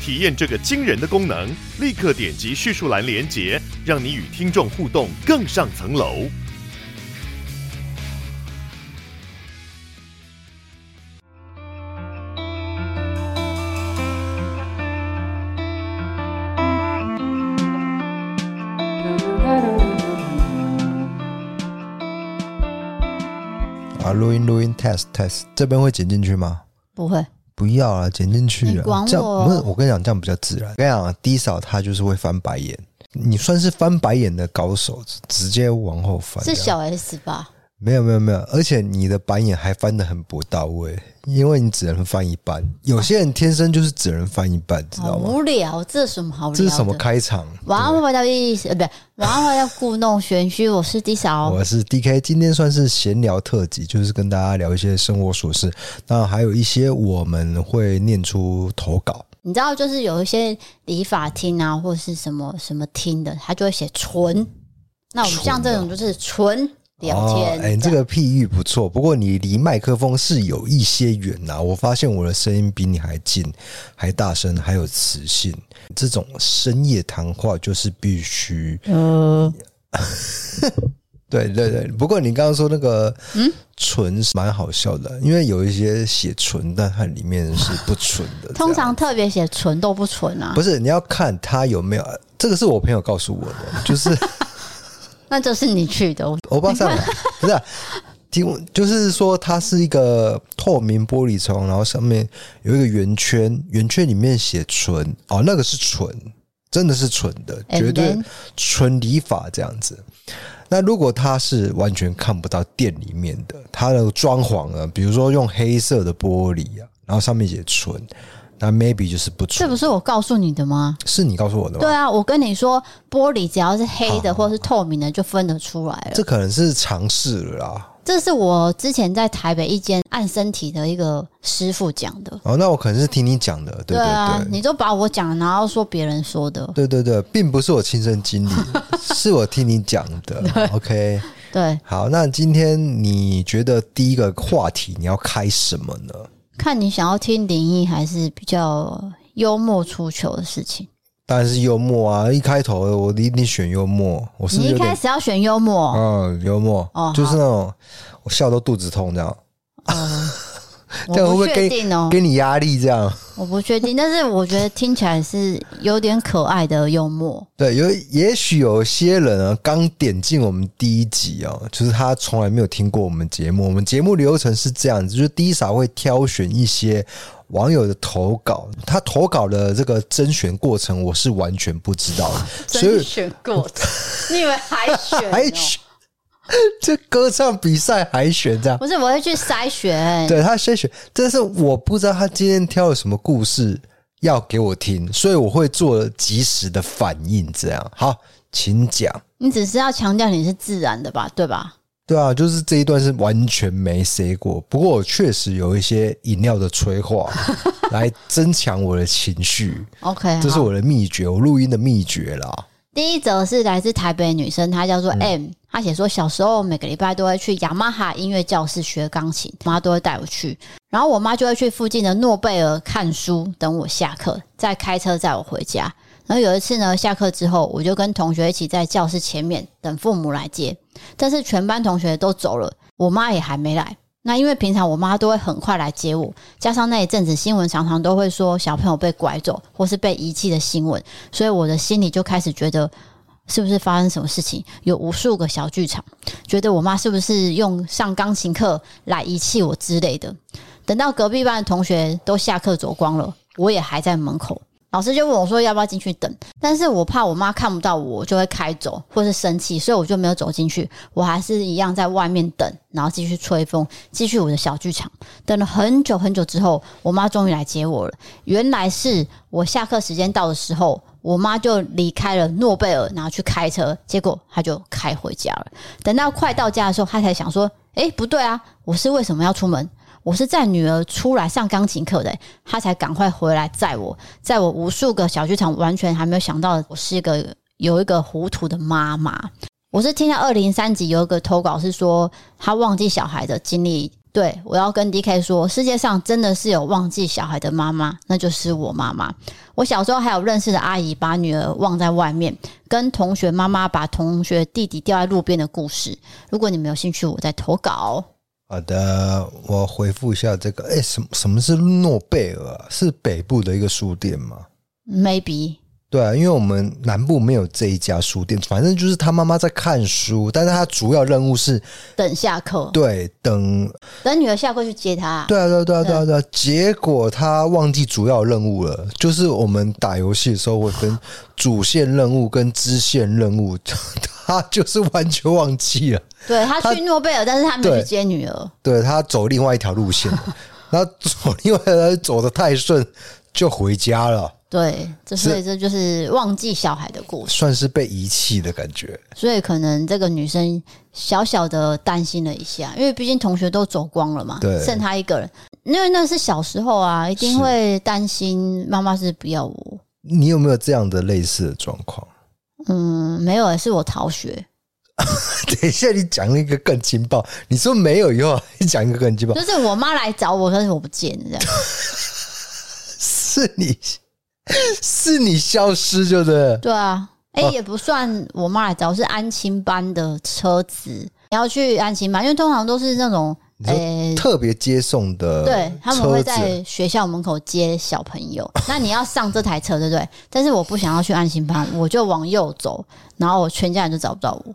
体验这个惊人的功能，立刻点击叙述栏连接，让你与听众互动更上层楼。录音录音，test test，这边会剪进去吗？不会，不要啊，剪进去了。我这样不是我跟你讲，这样比较自然。我跟你讲，D 嫂她就是会翻白眼，你算是翻白眼的高手，直接往后翻。是小 S 吧？没有没有没有，而且你的白眼还翻的很不到位，因为你只能翻一半。有些人天生就是只能翻一半，知道吗？无聊，这是什么好？这是什么开场？晚安，回到意思呃，不对，晚安，回到故弄玄虚。我是 D 嫂，我是 DK。今天算是闲聊特辑，就是跟大家聊一些生活琐事。当然还有一些我们会念出投稿。你知道，就是有一些理发厅啊，或是什么什么厅的，他就会写纯。那我们像这种就是纯。聊天，哎、哦，欸、这个譬喻不错。不过你离麦克风是有一些远呐、啊。我发现我的声音比你还近，还大声，还有磁性。这种深夜谈话就是必须，嗯，对对对。不过你刚刚说那个“嗯”纯是蛮好笑的，因为有一些写“纯”，但它里面是不纯的。通常特别写“纯”都不纯啊。不是，你要看他有没有。这个是我朋友告诉我的，就是。那就是你去的，欧巴桑不是、啊，听就是说它是一个透明玻璃窗，然后上面有一个圆圈，圆圈里面写纯哦，那个是纯，真的是纯的，绝对纯理法这样子。那如果它是完全看不到店里面的，它的装潢啊，比如说用黑色的玻璃啊，然后上面写纯。那 maybe 就是不纯，这不是我告诉你的吗？是你告诉我的吗？对啊，我跟你说，玻璃只要是黑的或是透明的，就分得出来了。这可能是尝试了啦。这是我之前在台北一间按身体的一个师傅讲的。哦，那我可能是听你讲的，对对对，对啊，你都把我讲，然后说别人说的。对对对，并不是我亲身经历，是我听你讲的。OK，对，好，那今天你觉得第一个话题你要开什么呢？看你想要听灵异还是比较幽默出糗的事情？当然是幽默啊！一开头我一定选幽默。我你一开始要选幽默，嗯，幽默哦，就是那种我笑都肚子痛这样。嗯 这样会不会给你给你压力？这样我不确定，但是我觉得听起来是有点可爱的幽默。对，有也许有些人啊，刚点进我们第一集哦，就是他从来没有听过我们节目。我们节目流程是这样子，就是第一嫂会挑选一些网友的投稿，他投稿的这个甄选过程我是完全不知道的。甄选过程，你以为海选？海选。这歌唱比赛海选这样，不是，我会去筛选，对他筛选，但是我不知道他今天挑了什么故事要给我听，所以我会做及时的反应。这样好，请讲。你只是要强调你是自然的吧，对吧？对啊，就是这一段是完全没 say 过，不过我确实有一些饮料的催化 来增强我的情绪。OK，这是我的秘诀，我录音的秘诀啦。第一则是来自台北女生，她叫做 M。他写说，小时候每个礼拜都会去雅马哈音乐教室学钢琴，妈都会带我去。然后我妈就会去附近的诺贝尔看书，等我下课，再开车载我回家。然后有一次呢，下课之后，我就跟同学一起在教室前面等父母来接。但是全班同学都走了，我妈也还没来。那因为平常我妈都会很快来接我，加上那一阵子新闻常常都会说小朋友被拐走或是被遗弃的新闻，所以我的心里就开始觉得是不是发生什么事情？有无数个小剧场，觉得我妈是不是用上钢琴课来遗弃我之类的。等到隔壁班的同学都下课走光了，我也还在门口，老师就问我说要不要进去等，但是我怕我妈看不到我就会开走或是生气，所以我就没有走进去，我还是一样在外面等，然后继续吹风，继续我的小剧场。等了很久很久之后，我妈终于来接我了。原来是我下课时间到的时候，我妈就离开了诺贝尔，然后去开车，结果她就开回家了。等到快到家的时候，她才想说：“诶，不对啊，我是为什么要出门？”我是在女儿出来上钢琴课的，她才赶快回来载我，在我无数个小剧场，完全还没有想到我是一个有一个糊涂的妈妈。我是听到二零三集有一个投稿是说她忘记小孩的经历，对，我要跟 DK 说，世界上真的是有忘记小孩的妈妈，那就是我妈妈。我小时候还有认识的阿姨把女儿忘在外面，跟同学妈妈把同学弟弟掉在路边的故事。如果你们有兴趣，我再投稿。好的，我回复一下这个。哎，什么什么是诺贝尔啊？是北部的一个书店吗？Maybe。对啊，因为我们南部没有这一家书店，反正就是他妈妈在看书，但是他主要任务是等下课。对，等等女儿下课去接他。对啊，对啊，对啊，对啊，对啊。结果他忘记主要任务了，就是我们打游戏的时候会分 主线任务跟支线任务，他就是完全忘记了。对，他去诺贝尔，但是他没有去接女儿。对，他走另外一条路线，他走另外一条走的太顺，就回家了。对，这所以这就是忘记小孩的故事，算是被遗弃的感觉。所以可能这个女生小小的担心了一下，因为毕竟同学都走光了嘛，对，剩她一个人。因为那是小时候啊，一定会担心妈妈是不要我。你有没有这样的类似的状况？嗯，没有，是我逃学。等一下，你讲一个更劲爆。你说没有以后，你讲一个更劲爆，就是我妈来找我，但是我不见了，这样。是你。是你消失，就对。对啊，哎、欸，也不算我妈来找，是安亲班的车子，你要去安亲班，因为通常都是那种，哎、欸，特别接送的，对，他们会在学校门口接小朋友。那你要上这台车，对不对？但是我不想要去安心班，我就往右走，然后我全家人就找不到我。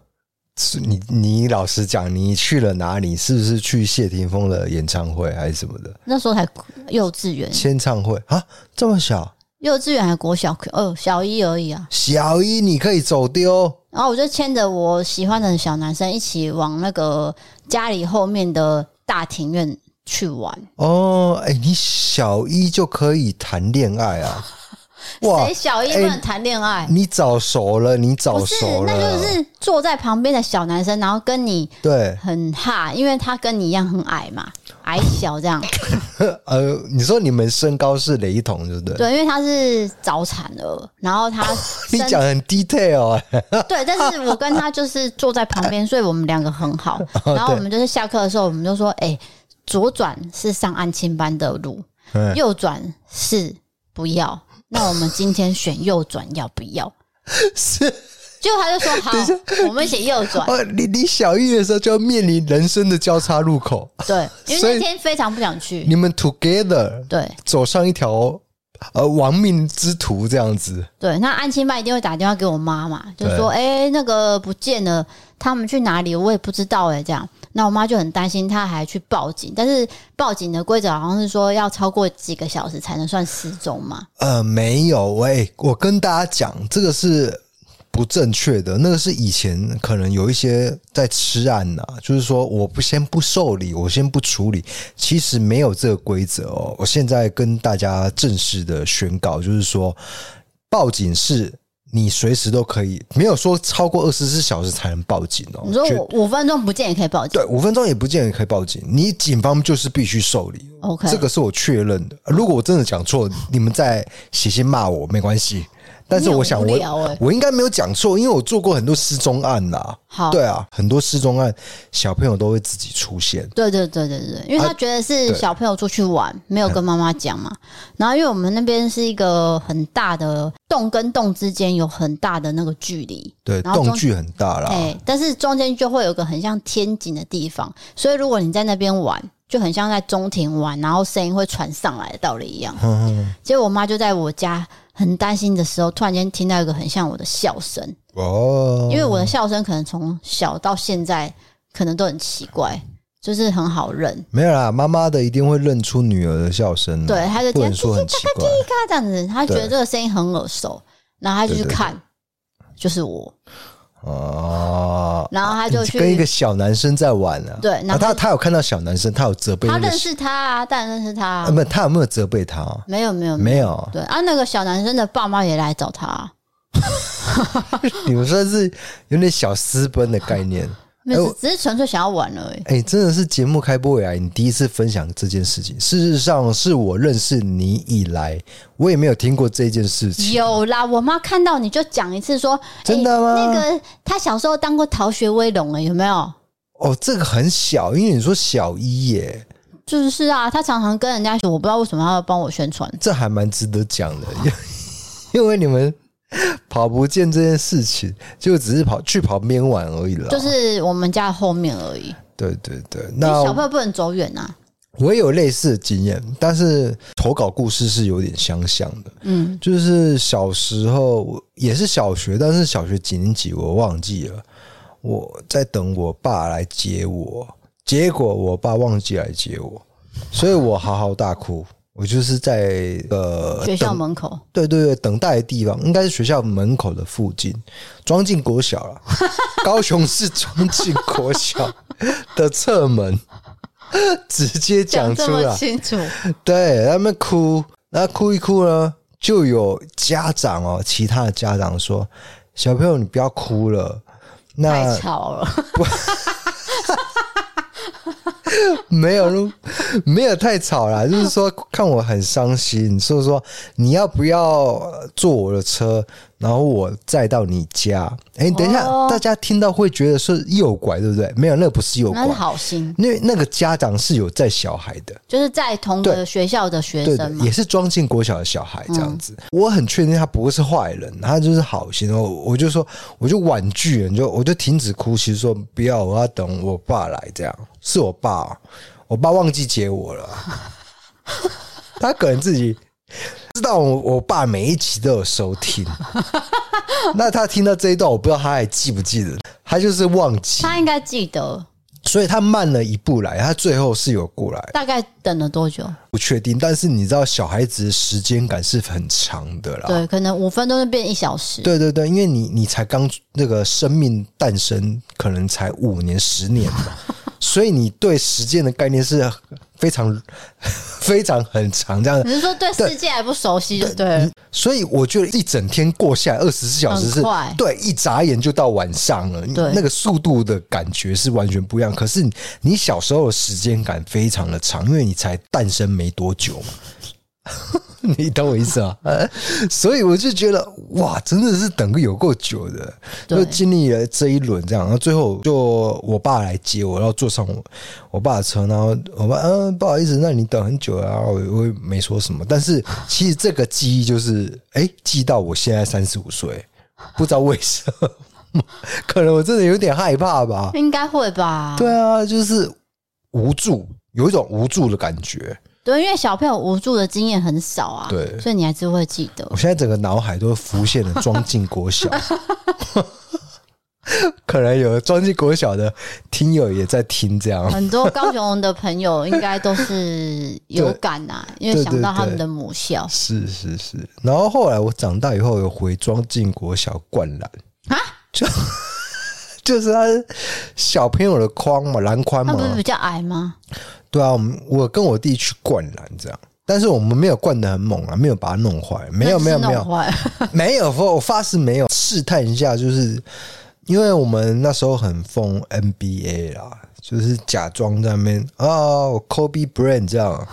是你，你老实讲，你去了哪里？是不是去谢霆锋的演唱会还是什么的？那时候才幼稚园，签唱会啊，这么小。幼稚园还是国小？哦，小一而已啊。小一你可以走丢，然后我就牵着我喜欢的小男生一起往那个家里后面的大庭院去玩。哦，哎、欸，你小一就可以谈恋爱啊？哇，谁小一不能谈恋爱？你早熟了，你早熟了。那就是坐在旁边的小男生，然后跟你对很哈，因为他跟你一样很矮嘛。矮小这样，呃，你说你们身高是雷同，对不对？对，因为他是早产儿，然后他 你讲很 detail 对，但是我跟他就是坐在旁边，所以我们两个很好。然后我们就是下课的时候，我们就说，哎、欸，左转是上安亲班的路，右转是不要。那我们今天选右转要不要？是。就他就说好，我们一起右转。哦，你你小一的时候就要面临人生的交叉路口。对，因为那天非常不想去。你们 together 对，走上一条呃亡命之途这样子。对，那安亲班一定会打电话给我妈妈，就说哎、欸、那个不见了，他们去哪里？我也不知道哎、欸，这样。那我妈就很担心，她还去报警。但是报警的规则好像是说要超过几个小时才能算失踪嘛？呃，没有，喂，我跟大家讲，这个是。不正确的那个是以前可能有一些在吃案呐、啊，就是说我不先不受理，我先不处理，其实没有这个规则哦。我现在跟大家正式的宣告，就是说报警是你随时都可以，没有说超过二十四小时才能报警哦。你说五分钟不见也可以报警？对，五分钟也不见也可以报警，你警方就是必须受理。OK，这个是我确认的。如果我真的讲错，你们再写信骂我没关系。但是我想我，我、欸、我应该没有讲错，因为我做过很多失踪案呐。好，对啊，很多失踪案，小朋友都会自己出现。对对对对对，因为他觉得是小朋友出去玩，啊、没有跟妈妈讲嘛。然后，因为我们那边是一个很大的洞跟洞之间有很大的那个距离，对，洞距很大啦。哎，但是中间就会有个很像天井的地方，所以如果你在那边玩，就很像在中庭玩，然后声音会传上来的道理一样。嗯，结果我妈就在我家。很担心的时候，突然间听到一个很像我的笑声哦，因为我的笑声可能从小到现在可能都很奇怪，就是很好认。没有啦，妈妈的一定会认出女儿的笑声。对，她就不能说很奇怪，这样子，她觉得这个声音很耳熟，然后她就去看，就是我。哦，然后他就去跟一个小男生在玩啊。对，然后他他有看到小男生，他有责备。他认识他啊，当然认识他。啊，不，他有没有责备他？没有，没有，没有。对啊，那个小男生的爸妈也来找他。你们说是有点小私奔的概念。没有，只是纯粹想要玩而已。哎、欸，真的是节目开播以来，你第一次分享这件事情。事实上，是我认识你以来，我也没有听过这件事情。有啦，我妈看到你就讲一次说，真的吗？欸、那个她小时候当过逃学威龙，哎，有没有？哦，这个很小，因为你说小一耶，就是啊，他常常跟人家说，我不知道为什么他要帮我宣传，这还蛮值得讲的，因为 你们。跑不见这件事情，就只是跑去旁边玩而已了。就是我们家后面而已。对对对，那小朋友不能走远啊。我也有类似的经验，但是投稿故事是有点相像的。嗯，就是小时候也是小学，但是小学几年级我忘记了。我在等我爸来接我，结果我爸忘记来接我，所以我嚎啕大哭。我就是在呃学校门口，对对对，等待的地方应该是学校门口的附近，庄敬国小了，高雄市庄敬国小的侧门，直接讲出来，清楚，对，他们哭，那哭一哭呢，就有家长哦，其他的家长说：“小朋友，你不要哭了，那太吵了。” 没有，没有太吵啦。就是说，看我很伤心，所以说你要不要坐我的车？然后我再到你家，哎，等一下，大家听到会觉得是诱拐，对不对？没有，那个不是诱拐，那是好心。因为那个家长是有在小孩的，就是在同个学校的学生也是庄敬国小的小孩这样子。我很确定他不会是坏人，他就是好心。我我就说，我就婉拒，你就我就停止哭泣，说不要，我要等我爸来。这样是我爸，我爸忘记接我了，他可能自己。知道我我爸每一集都有收听，那他听到这一段，我不知道他还记不记得，他就是忘记，他应该记得，所以他慢了一步来，他最后是有过来，大概等了多久？不确定，但是你知道小孩子的时间感是很长的啦，对，可能五分钟就变一小时，对对对，因为你你才刚那个生命诞生，可能才五年十年嘛，所以你对时间的概念是。非常 非常很长，这样。你是说对世界还不熟悉就对了。所以我觉得一整天过下来，二十四小时是快，对，一眨眼就到晚上了。对，那个速度的感觉是完全不一样。可是你小时候的时间感非常的长，因为你才诞生没多久嘛。你懂我意思啊？所以我就觉得哇，真的是等个有够久的，就经历了这一轮这样，然后最后就我爸来接我，然后坐上我我爸的车，然后我爸嗯，不好意思，那你等很久啊，我我也没说什么。但是其实这个记忆就是哎，记到我现在三十五岁，不知道为什么，可能我真的有点害怕吧？应该会吧？对啊，就是无助，有一种无助的感觉。对，因为小朋友无助的经验很少啊，对，所以你还是会记得。我现在整个脑海都浮现了庄敬国小，可能有庄敬国小的听友也在听这样。很多高雄的朋友应该都是 有感呐、啊，因为想到他们的母校。是是是，然后后来我长大以后有回庄敬国小灌篮啊，就 就是他小朋友的框嘛，篮宽嘛，他不是比较矮吗？对啊，我们我跟我弟去灌篮这样，但是我们没有灌的很猛啊，没有把它弄坏，没有没有没有，没有，我发誓没有，试探一下，就是因为我们那时候很疯 NBA 啦，就是假装在那边啊，Kobe Bryant 这样。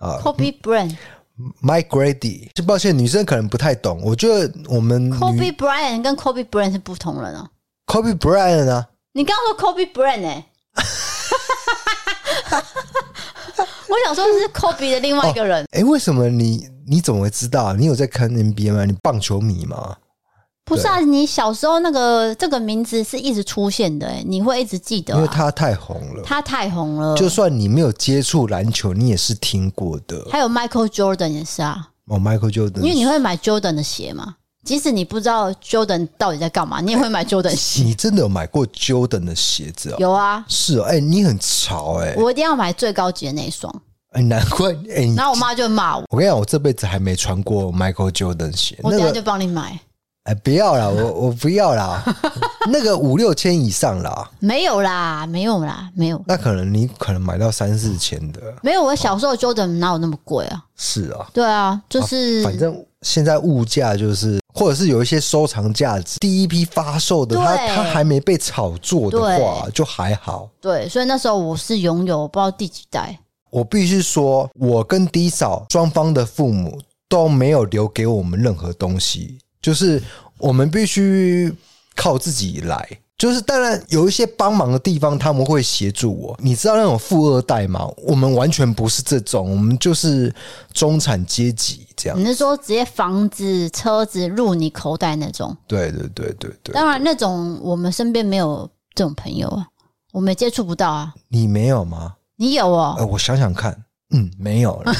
啊，Kobe Bryant，Mike Grady，就抱歉，女生可能不太懂，我觉得我们 Kobe Bryant 跟 Kobe Bryant 是不同人啊，Kobe Bryant 啊，你刚刚说 Kobe Bryant 哎。我想说的是 Kobe 的另外一个人。哎、哦，为什么你你怎么会知道？你有在看 NBA 吗？你棒球迷吗？不是啊，你小时候那个这个名字是一直出现的，哎，你会一直记得、啊，因为他太红了。他太红了，就算你没有接触篮球，你也是听过的。还有 Michael Jordan 也是啊。哦，Michael Jordan，因为你会买 Jordan 的鞋吗？即使你不知道 Jordan 到底在干嘛，你也会买 Jordan 鞋。你真的有买过 Jordan 的鞋子啊？有啊，是哦，哎、欸，你很潮哎、欸，我一定要买最高级的那一双。哎、欸，难怪哎，欸、然后我妈就骂我。我跟你讲，我这辈子还没穿过 Michael Jordan 鞋。我等下就帮你买。哎，不要啦，我我不要啦，那个五六千以上啦，没有啦，没有啦，没有。那可能你可能买到三四千的，没有。我小时候 Jordan 哪有那么贵啊？是啊，对啊，就是、啊、反正现在物价就是，或者是有一些收藏价值，第一批发售的，它它还没被炒作的话，就还好。对，所以那时候我是拥有不知道第几代。我必须说，我跟 D 嫂双方的父母都没有留给我们任何东西。就是我们必须靠自己来，就是当然有一些帮忙的地方，他们会协助我。你知道那种富二代吗？我们完全不是这种，我们就是中产阶级这样。你是说直接房子、车子入你口袋那种？对对对对对。当然，那种我们身边没有这种朋友啊，我们也接触不到啊。你没有吗？你有哦。呃，我想想看，嗯，没有了。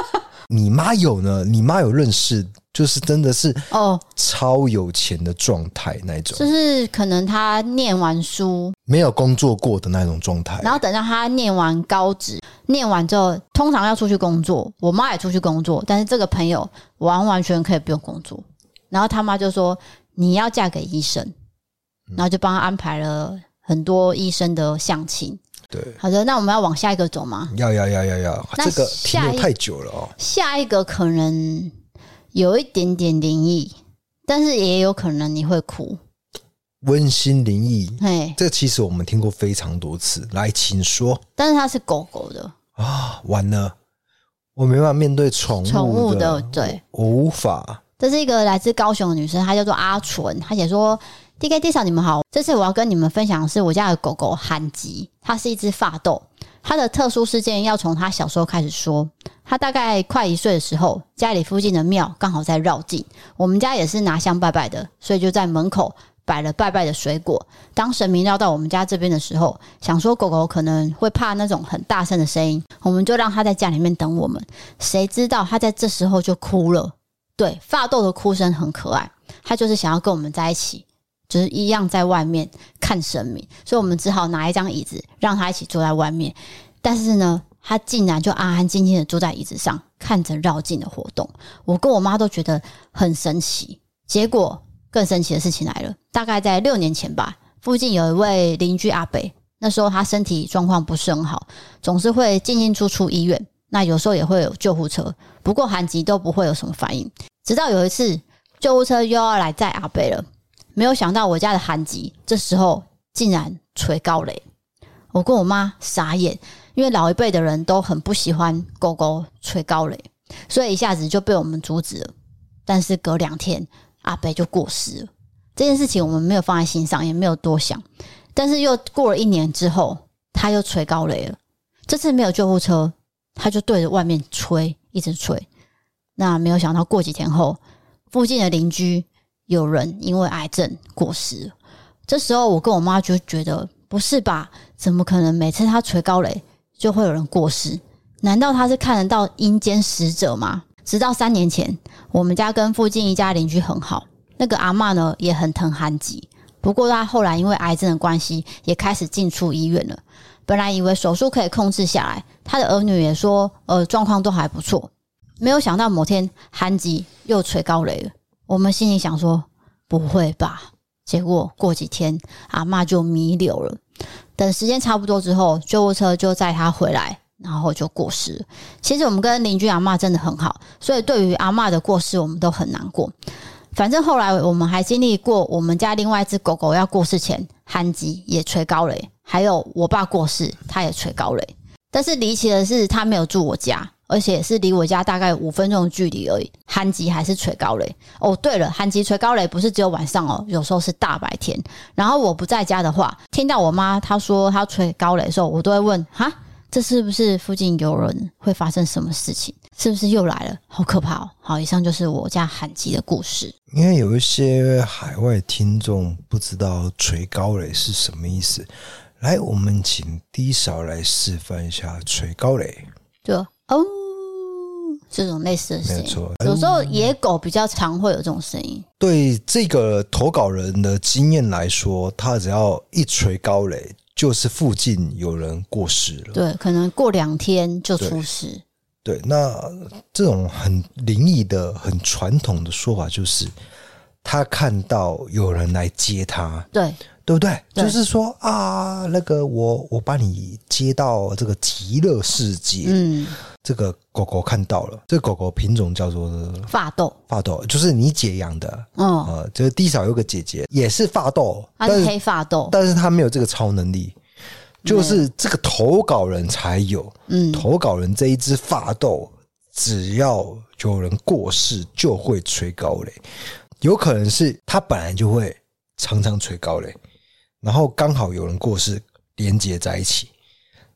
你妈有呢？你妈有认识？就是真的是哦，超有钱的状态那种，就是可能他念完书没有工作过的那种状态，然后等到他念完高职，念完之后通常要出去工作，我妈也出去工作，但是这个朋友完完全可以不用工作，然后他妈就说你要嫁给医生，然后就帮他安排了很多医生的相亲。对，好的，那我们要往下一个走吗？要要要要要，这个停留太久了哦。下一个可能。有一点点灵异，但是也有可能你会哭。温馨灵异，哎，这其实我们听过非常多次。来，请说。但是它是狗狗的啊，完了，我没办法面对宠物的，宠物的，对，我无法。这是一个来自高雄的女生，她叫做阿纯，她写说：“D K D 嫂，你们好，这次我要跟你们分享的是我家的狗狗韩吉，它是一只法斗。”它的特殊事件要从它小时候开始说。它大概快一岁的时候，家里附近的庙刚好在绕境，我们家也是拿香拜拜的，所以就在门口摆了拜拜的水果。当神明绕到我们家这边的时候，想说狗狗可能会怕那种很大声的声音，我们就让它在家里面等我们。谁知道它在这时候就哭了。对，发豆的哭声很可爱，它就是想要跟我们在一起。就是一样在外面看神明，所以我们只好拿一张椅子让他一起坐在外面。但是呢，他竟然就安安静静的坐在椅子上看着绕境的活动。我跟我妈都觉得很神奇。结果更神奇的事情来了，大概在六年前吧，附近有一位邻居阿伯，那时候他身体状况不是很好，总是会进进出出医院。那有时候也会有救护车，不过韩吉都不会有什么反应。直到有一次救护车又要来载阿伯了。没有想到我家的韩吉这时候竟然吹高雷，我跟我妈傻眼，因为老一辈的人都很不喜欢狗狗吹高雷，所以一下子就被我们阻止了。但是隔两天阿北就过世了，这件事情我们没有放在心上，也没有多想。但是又过了一年之后，他又吹高雷了，这次没有救护车，他就对着外面吹，一直吹。那没有想到过几天后，附近的邻居。有人因为癌症过世，这时候我跟我妈就觉得不是吧？怎么可能每次他捶高雷就会有人过世？难道他是看得到阴间使者吗？直到三年前，我们家跟附近一家邻居很好，那个阿妈呢也很疼韩吉。不过他后来因为癌症的关系，也开始进出医院了。本来以为手术可以控制下来，他的儿女也说呃状况都还不错。没有想到某天韩吉又捶高雷了。我们心里想说，不会吧？结果过几天，阿嬷就弥留了。等时间差不多之后，救护车就载她回来，然后就过世了。其实我们跟邻居阿妈真的很好，所以对于阿嬷的过世，我们都很难过。反正后来我们还经历过，我们家另外一只狗狗要过世前，憨吉也吹高雷，还有我爸过世，他也吹高雷。但是离奇的是，他没有住我家。而且是离我家大概五分钟的距离而已。韩吉还是吹高雷哦。对了，韩吉吹高雷不是只有晚上哦，有时候是大白天。然后我不在家的话，听到我妈她说她吹高雷的时候，我都会问：哈，这是不是附近有人会发生什么事情？是不是又来了？好可怕哦！好，以上就是我家韩吉的故事。因为有一些海外听众不知道吹高雷是什么意思，来，我们请低嫂来示范一下吹高雷。就哦。这种类似的声音。有时候野狗比较常会有这种声音。对这个投稿人的经验来说，他只要一锤高雷，就是附近有人过世了。对，可能过两天就出事。对，对，那这种很灵异的、很传统的说法就是，他看到有人来接他。对。对不对？对，就是说啊，那个我我把你接到这个极乐世界。嗯，这个狗狗看到了，这个狗狗品种叫做法斗，法斗就是你姐养的。嗯，呃，就是弟嫂有个姐姐也是法斗，它是黑法斗，但是它没有这个超能力，就是这个投稿人才有。嗯，投稿人这一只法斗，只要有人过世就会吹高雷，有可能是它本来就会常常吹高雷。然后刚好有人过世，连接在一起，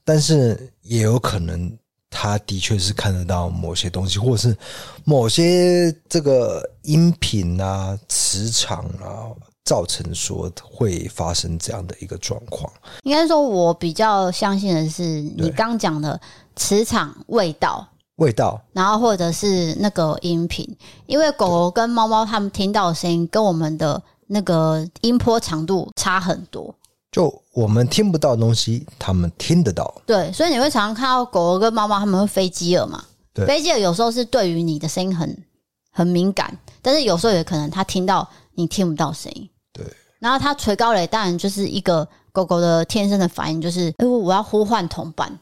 但是也有可能他的确是看得到某些东西，或者是某些这个音频啊、磁场啊，造成说会发生这样的一个状况。应该说，我比较相信的是你刚讲的磁场、味道、味道，然后或者是那个音频，因为狗狗跟猫猫它们听到的声音跟我们的。那个音波长度差很多，就我们听不到的东西，他们听得到。对，所以你会常常看到狗狗跟猫猫，他们会飞机耳嘛？对，飞机耳有时候是对于你的声音很很敏感，但是有时候也可能它听到你听不到声音。对，然后它锤高雷，当然就是一个狗狗的天生的反应，就是哎，我要呼唤同伴。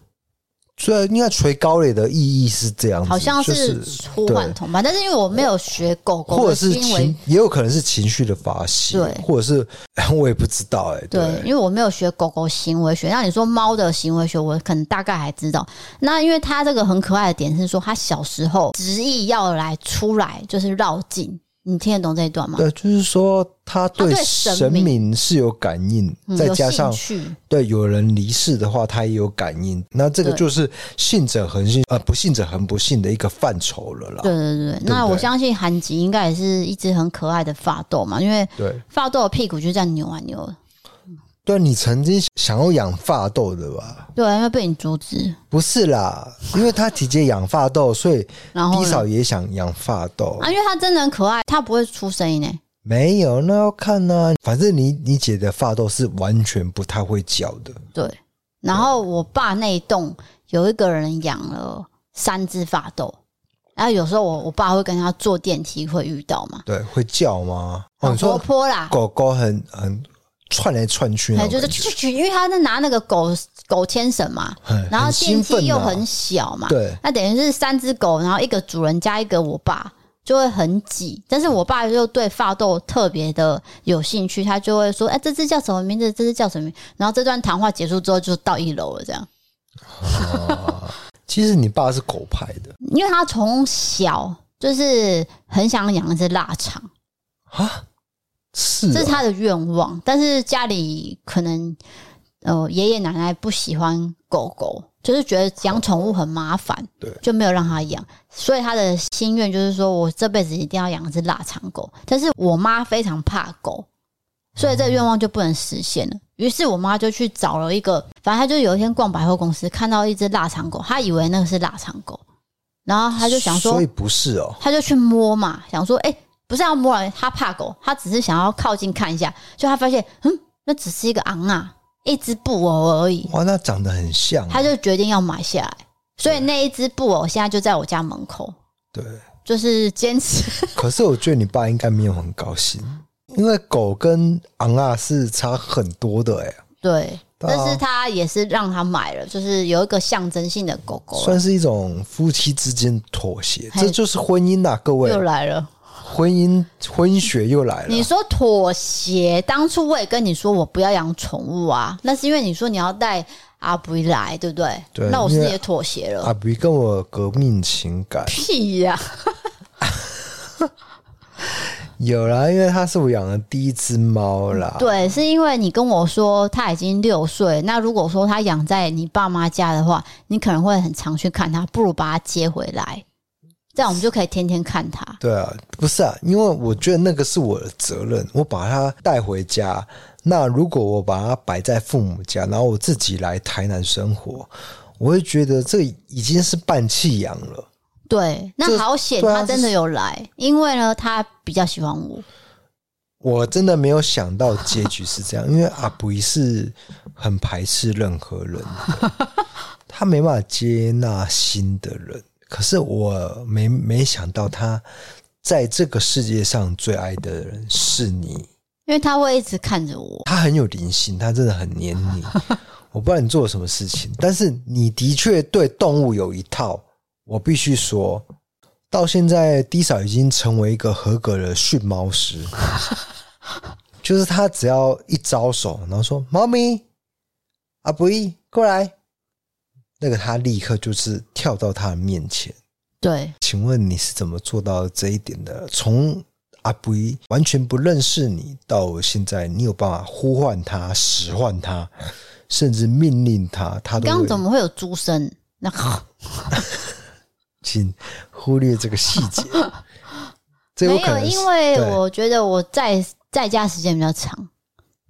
所以应该锤高雷的意义是这样子，好像是呼唤同伴，但是因为我没有学狗狗，或者是情，也有可能是情绪的发泄，对，或者是 我也不知道哎、欸，对，因为我没有学狗狗行为学，那你说猫的行为学，我可能大概还知道。那因为它这个很可爱的点是说，它小时候执意要来出来，就是绕境。你听得懂这一段吗？对，就是说他对神明是有感应，再加上对有人离世的话，他也有感应。那这个就是信者恒信，呃，不信者恒不信的一个范畴了啦。对对对，那我相信韩吉应该也是一只很可爱的法斗嘛，因为对法斗的屁股就这样扭啊扭的。对，你曾经想要养发豆的吧？对，因为被你阻止。不是啦，因为他姐姐养发豆，所以 弟嫂也想养发豆啊。因为他真的很可爱，他不会出声音呢。没有，那要看呢、啊。反正你你姐的发豆是完全不太会叫的。对。然后我爸那一栋有一个人养了三只发豆，然后有时候我我爸会跟他坐电梯会遇到嘛？对，会叫吗？很活泼啦，狗狗很很。窜来窜去，就是去去，因为他在拿那个狗狗牵绳嘛，然后电梯又很小嘛，对，那等于是三只狗，然后一个主人加一个我爸，就会很挤。但是我爸就对发豆特别的有兴趣，他就会说：“哎，这只叫什么名字？这只叫什么名？”然后这段谈话结束之后，就到一楼了。这样。其实你爸是狗派的，因为他从小就是很想养一只腊肠啊。是、啊，这是他的愿望，但是家里可能呃爷爷奶奶不喜欢狗狗，就是觉得养宠物很麻烦，对，就没有让他养。所以他的心愿就是说，我这辈子一定要养一只腊肠狗。但是我妈非常怕狗，所以这个愿望就不能实现了。于是我妈就去找了一个，反正她就有一天逛百货公司，看到一只腊肠狗，她以为那个是腊肠狗，然后她就想说，所以不是哦，她就去摸嘛，想说，哎。不是要摸人，他怕狗，他只是想要靠近看一下，就他发现，嗯，那只是一个昂啊，一只布偶而已。哇，那长得很像，他就决定要买下来。所以那一只布偶现在就在我家门口。对，就是坚持。可是我觉得你爸应该没有很高兴，因为狗跟昂啊是差很多的哎、欸。对，但是他也是让他买了，就是有一个象征性的狗狗，算是一种夫妻之间妥协，这就是婚姻呐、啊，各位又来了。婚姻婚姻学又来了。你说妥协，当初我也跟你说我不要养宠物啊，那是因为你说你要带阿布来，对不对？对。那我是也妥协了。阿布跟我革命情感。屁呀、啊！有啦，因为他是我养的第一只猫啦。对，是因为你跟我说他已经六岁，那如果说他养在你爸妈家的话，你可能会很常去看他，不如把他接回来。这样我们就可以天天看他。对啊，不是啊，因为我觉得那个是我的责任，我把它带回家。那如果我把它摆在父母家，然后我自己来台南生活，我会觉得这已经是半弃养了。对，那好险，他真的有来，因为呢，他比较喜欢我。我真的没有想到结局是这样，因为阿布是很排斥任何人的，他没办法接纳新的人。可是我没没想到，他在这个世界上最爱的人是你，因为他会一直看着我。他很有灵性，他真的很黏你。我不知道你做了什么事情，但是你的确对动物有一套。我必须说，到现在 D 嫂已经成为一个合格的训猫师。就是他只要一招手，然后说“猫咪，阿布依过来”，那个他立刻就是跳到他的面前。对，请问你是怎么做到这一点的？从阿布依完全不认识你，到现在你有办法呼唤他、使唤他，甚至命令他，他都会。刚刚怎么会有猪声？那好，请忽略这个细节。没有，因为我觉得我在。在家时间比较长，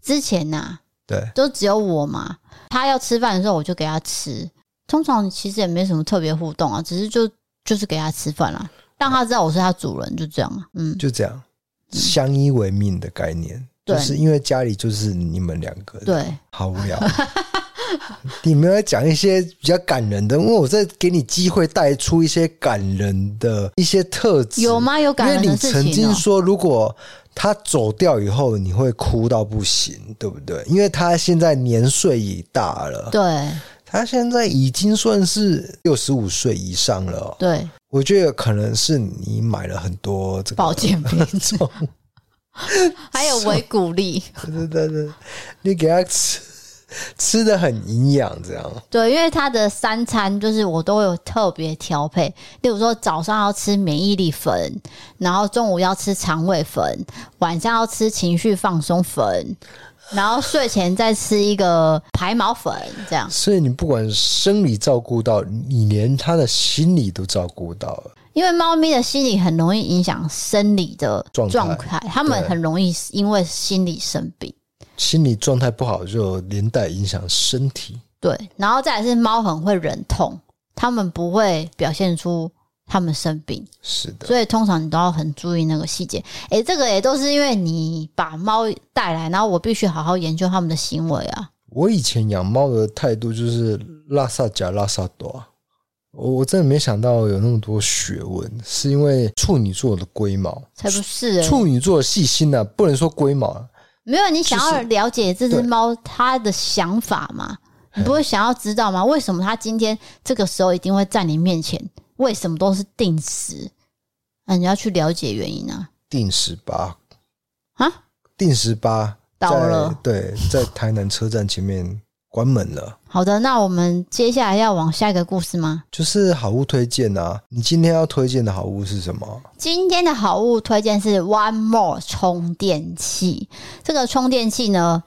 之前呐、啊，对，都只有我嘛。他要吃饭的时候，我就给他吃。通常其实也没什么特别互动啊，只是就就是给他吃饭啦，让他知道我是他主人，就这样。嗯，就这样，相依为命的概念，嗯、就是因为家里就是你们两个，对，好无聊。你们要讲一些比较感人的，因为我在给你机会带出一些感人的一些特质，有吗？有感人的事情、哦。因为你曾经说，如果他走掉以后，你会哭到不行，对不对？因为他现在年岁已大了，对，他现在已经算是六十五岁以上了。对，我觉得可能是你买了很多这个保健品，还有维骨力，对对对对，你给他吃。吃的很营养，这样。对，因为他的三餐就是我都有特别调配，例如说早上要吃免疫力粉，然后中午要吃肠胃粉，晚上要吃情绪放松粉，然后睡前再吃一个排毛粉，这样。所以你不管生理照顾到，你连他的心理都照顾到了。因为猫咪的心理很容易影响生理的状态，它们很容易因为心理生病。心理状态不好，就连带影响身体。对，然后再来是猫很会忍痛，它们不会表现出他们生病。是的，所以通常你都要很注意那个细节。诶，这个也都是因为你把猫带来，然后我必须好好研究他们的行为啊。我以前养猫的态度就是拉萨加拉萨多，我我真的没想到有那么多学问，是因为处女座的龟毛才不是、欸、处女座的细心呢、啊，不能说龟毛。没有，你想要了解这只猫它的想法吗？你不会想要知道吗？为什么它今天这个时候一定会在你面前？为什么都是定时？那你要去了解原因啊。定时八啊？定时八到了，对，在台南车站前面。关门了。好的，那我们接下来要往下一个故事吗？就是好物推荐啊。你今天要推荐的好物是什么？今天的好物推荐是 One More 充电器。这个充电器呢，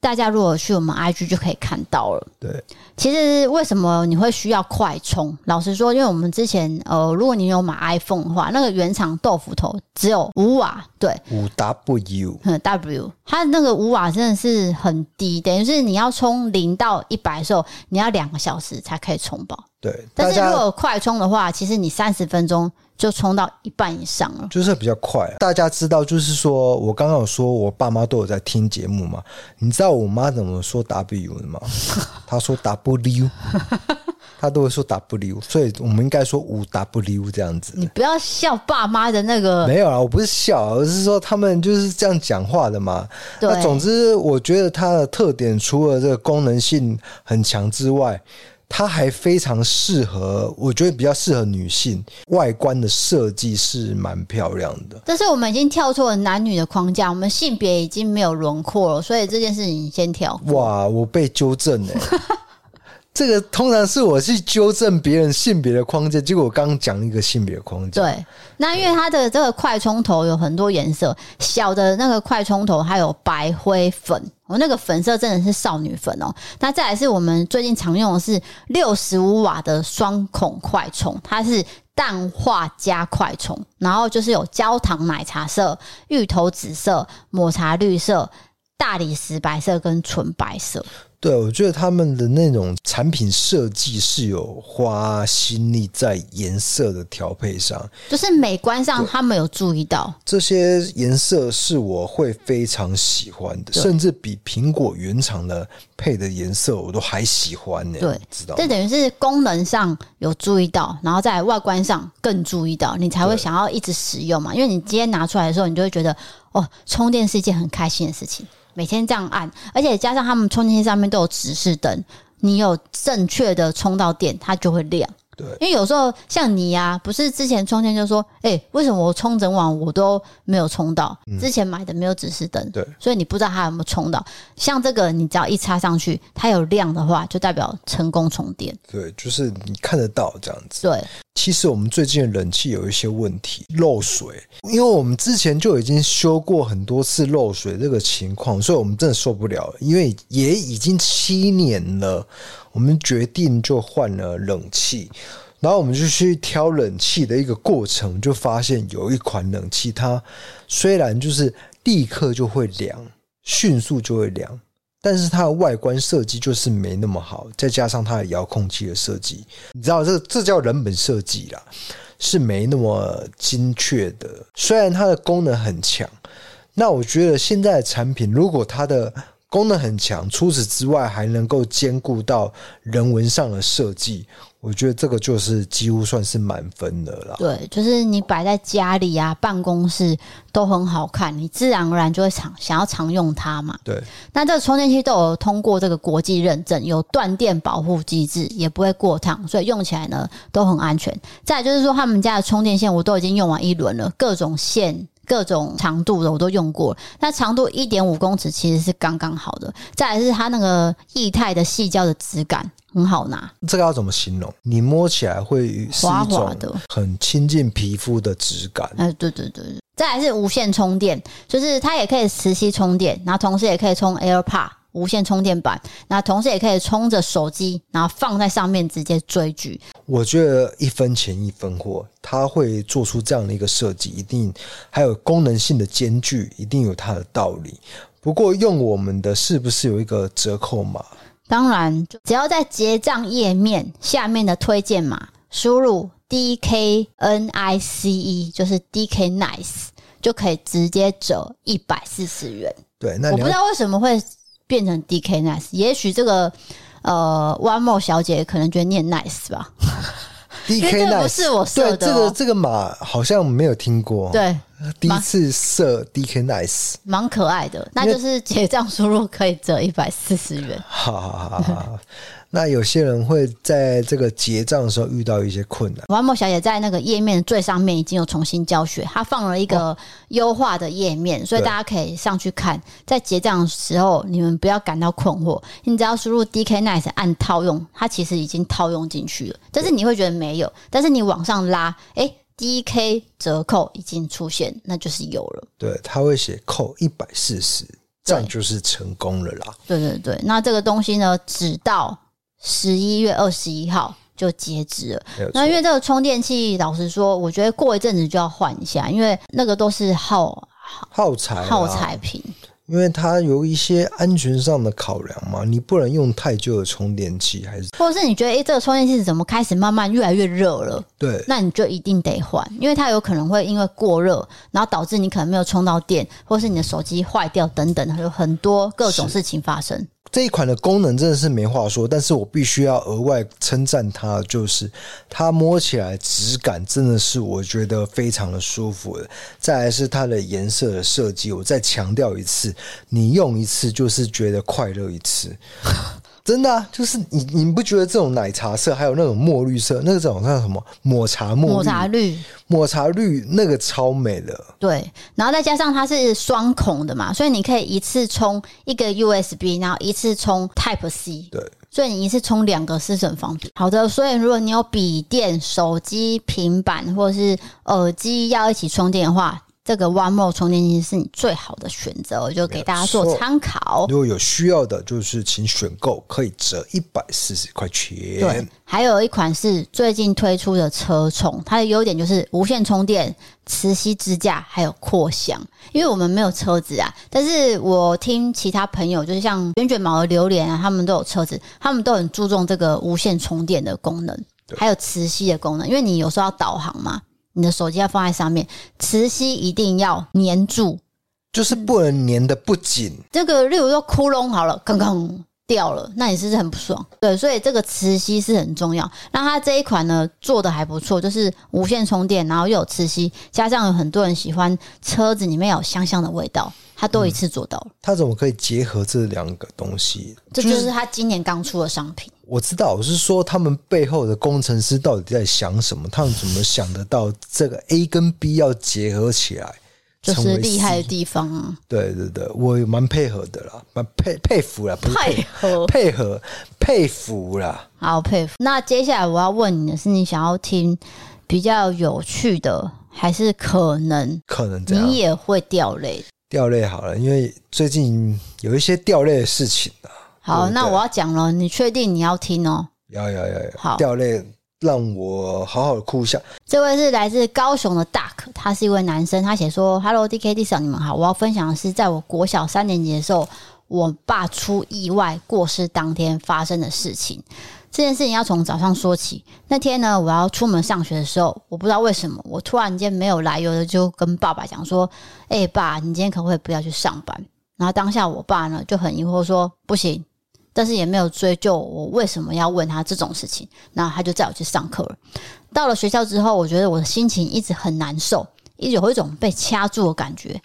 大家如果去我们 IG 就可以看到了。对。其实为什么你会需要快充？老实说，因为我们之前呃，如果你有买 iPhone 的话，那个原厂豆腐头只有五瓦，对，五 W，嗯，W，它那个五瓦真的是很低，等于是你要充零到一百的时候，你要两个小时才可以充饱。对，但是如果快充的话，其实你三十分钟。就冲到一半以上了，就是比较快。大家知道，就是说我刚刚有说我爸妈都有在听节目嘛？你知道我妈怎么说 W 的吗？她说 W，她都会说 W，所以我们应该说五 W 这样子。你不要笑爸妈的那个，没有啊，我不是笑，而是说他们就是这样讲话的嘛。对，那总之我觉得它的特点除了这个功能性很强之外。它还非常适合，我觉得比较适合女性，外观的设计是蛮漂亮的。但是我们已经跳出了男女的框架，我们性别已经没有轮廓了，所以这件事情先跳。哇，我被纠正了。这个通常是我去纠正别人性别的框架，结果我刚刚讲一个性别的框架。对，那因为它的这个快充头有很多颜色，小的那个快充头还有白灰粉，我那个粉色真的是少女粉哦。那再来是我们最近常用的是六十五瓦的双孔快充，它是氮化加快充，然后就是有焦糖奶茶色、芋头紫色、抹茶绿色、大理石白色跟纯白色。对，我觉得他们的那种产品设计是有花心力在颜色的调配上，就是美观上他们有注意到这些颜色是我会非常喜欢的，甚至比苹果原厂的配的颜色我都还喜欢呢。对，知道这等于是功能上有注意到，然后在外观上更注意到，你才会想要一直使用嘛。因为你今天拿出来的时候，你就会觉得哦，充电是一件很开心的事情。每天这样按，而且加上他们充电器上面都有指示灯，你有正确的充到电，它就会亮。对，因为有时候像你呀、啊，不是之前充电就说，哎、欸，为什么我充整晚我都没有充到？之前买的没有指示灯，对，所以你不知道它有没有充到。像这个，你只要一插上去，它有亮的话，就代表成功充电。对，就是你看得到这样子。对，其实我们最近的冷气有一些问题，漏水，因为我们之前就已经修过很多次漏水这个情况，所以我们真的受不了了，因为也已经七年了。我们决定就换了冷气，然后我们就去挑冷气。的一个过程，就发现有一款冷气，它虽然就是立刻就会凉，迅速就会凉，但是它的外观设计就是没那么好，再加上它的遥控器的设计，你知道这这叫人本设计啦，是没那么精确的。虽然它的功能很强，那我觉得现在的产品，如果它的功能很强，除此之外还能够兼顾到人文上的设计，我觉得这个就是几乎算是满分的了。对，就是你摆在家里啊、办公室都很好看，你自然而然就会常想要常用它嘛。对，那这个充电器都有通过这个国际认证，有断电保护机制，也不会过烫，所以用起来呢都很安全。再来就是说，他们家的充电线我都已经用完一轮了，各种线。各种长度的我都用过，那长度一点五公尺其实是刚刚好的。再来是它那个液态的细胶的质感很好拿，这个要怎么形容？你摸起来会滑滑的，很亲近皮肤的质感。哎，对对对。再来是无线充电，就是它也可以磁吸充电，然后同时也可以充 AirPod。无线充电板，那同时也可以充着手机，然后放在上面直接追剧。我觉得一分钱一分货，它会做出这样的一个设计，一定还有功能性的间距，一定有它的道理。不过用我们的是不是有一个折扣码？当然，只要在结账页面下面的推荐码输入 D K N I C E，就是 D K Nice，就可以直接折一百四十元。对，那我不知道为什么会。变成 DK Nice，也许这个呃，One More 小姐可能觉得念 Nice 吧。DK Nice 不是我设的、这个这个码好像没有听过。对，第一次设 DK Nice，蛮可爱的。那就是结账输入可以折一百四十元。好好好好。那有些人会在这个结账的时候遇到一些困难。王某小姐在那个页面最上面已经有重新教学，她放了一个优化的页面，所以大家可以上去看。在结账的时候，你们不要感到困惑，你只要输入 DK Nice 按套用，它其实已经套用进去了。但是你会觉得没有，但是你往上拉，哎，DK 折扣已经出现，那就是有了。对，他会写扣一百四十，这样就是成功了啦。对对对，那这个东西呢，直到。十一月二十一号就截止了。那因为这个充电器，老实说，我觉得过一阵子就要换一下，因为那个都是耗耗材耗材品。因为它有一些安全上的考量嘛，你不能用太旧的充电器，还是或者是你觉得，哎，这个充电器怎么开始慢慢越来越热了？对，那你就一定得换，因为它有可能会因为过热，然后导致你可能没有充到电，或是你的手机坏掉等等，还有很多各种事情发生。这一款的功能真的是没话说，但是我必须要额外称赞它，就是它摸起来质感真的是我觉得非常的舒服的。再来是它的颜色的设计，我再强调一次，你用一次就是觉得快乐一次。真的啊，就是你，你不觉得这种奶茶色，还有那种墨绿色，那个叫什么抹茶墨？抹茶绿，抹茶绿那个超美的。对，然后再加上它是双孔的嘛，所以你可以一次充一个 USB，然后一次充 Type C。对，所以你一次充两个是很方便。好的，所以如果你有笔电、手机、平板或者是耳机要一起充电的话。这个 One More 充电器是你最好的选择，我就给大家做参考。如果有需要的，就是请选购，可以折一百四十块钱。对，还有一款是最近推出的车充，它的优点就是无线充电、磁吸支架，还有扩香。因为我们没有车子啊，但是我听其他朋友，就是像卷卷毛的榴莲啊，他们都有车子，他们都很注重这个无线充电的功能，还有磁吸的功能，因为你有时候要导航嘛。你的手机要放在上面，磁吸一定要粘住，就是不能粘的不紧。这个，例如说窟窿好了，刚刚掉了，那你是不是很不爽？对，所以这个磁吸是很重要。那它这一款呢，做的还不错，就是无线充电，然后又有磁吸，加上有很多人喜欢车子里面有香香的味道。他都一次做到了，他、嗯、怎么可以结合这两个东西？这就是他今年刚出的商品。我知道，我是说他们背后的工程师到底在想什么？他们怎么想得到这个 A 跟 B 要结合起来？就是厉害的地方啊！对对对，我蛮配合的啦，蛮佩佩服啦，不是配合配合佩服啦，好佩服。那接下来我要问你的是，你想要听比较有趣的，还是可能可能你也会掉泪？掉泪好了，因为最近有一些掉泪的事情啊。好，那我要讲了，你确定你要听哦？要要要要。好，掉泪让我好好的哭一下。这位是来自高雄的 Duck，他是一位男生，他写说：“Hello D K D 嫂，你们好，我要分享的是，在我国小三年级的时候，我爸出意外过世当天发生的事情。”这件事情要从早上说起。那天呢，我要出门上学的时候，我不知道为什么，我突然间没有来由的就跟爸爸讲说：“哎，爸，你今天可不可以不要去上班？”然后当下我爸呢就很疑惑说：“不行。”但是也没有追究我为什么要问他这种事情。然后他就载我去上课了。到了学校之后，我觉得我的心情一直很难受，一直有一种被掐住的感觉。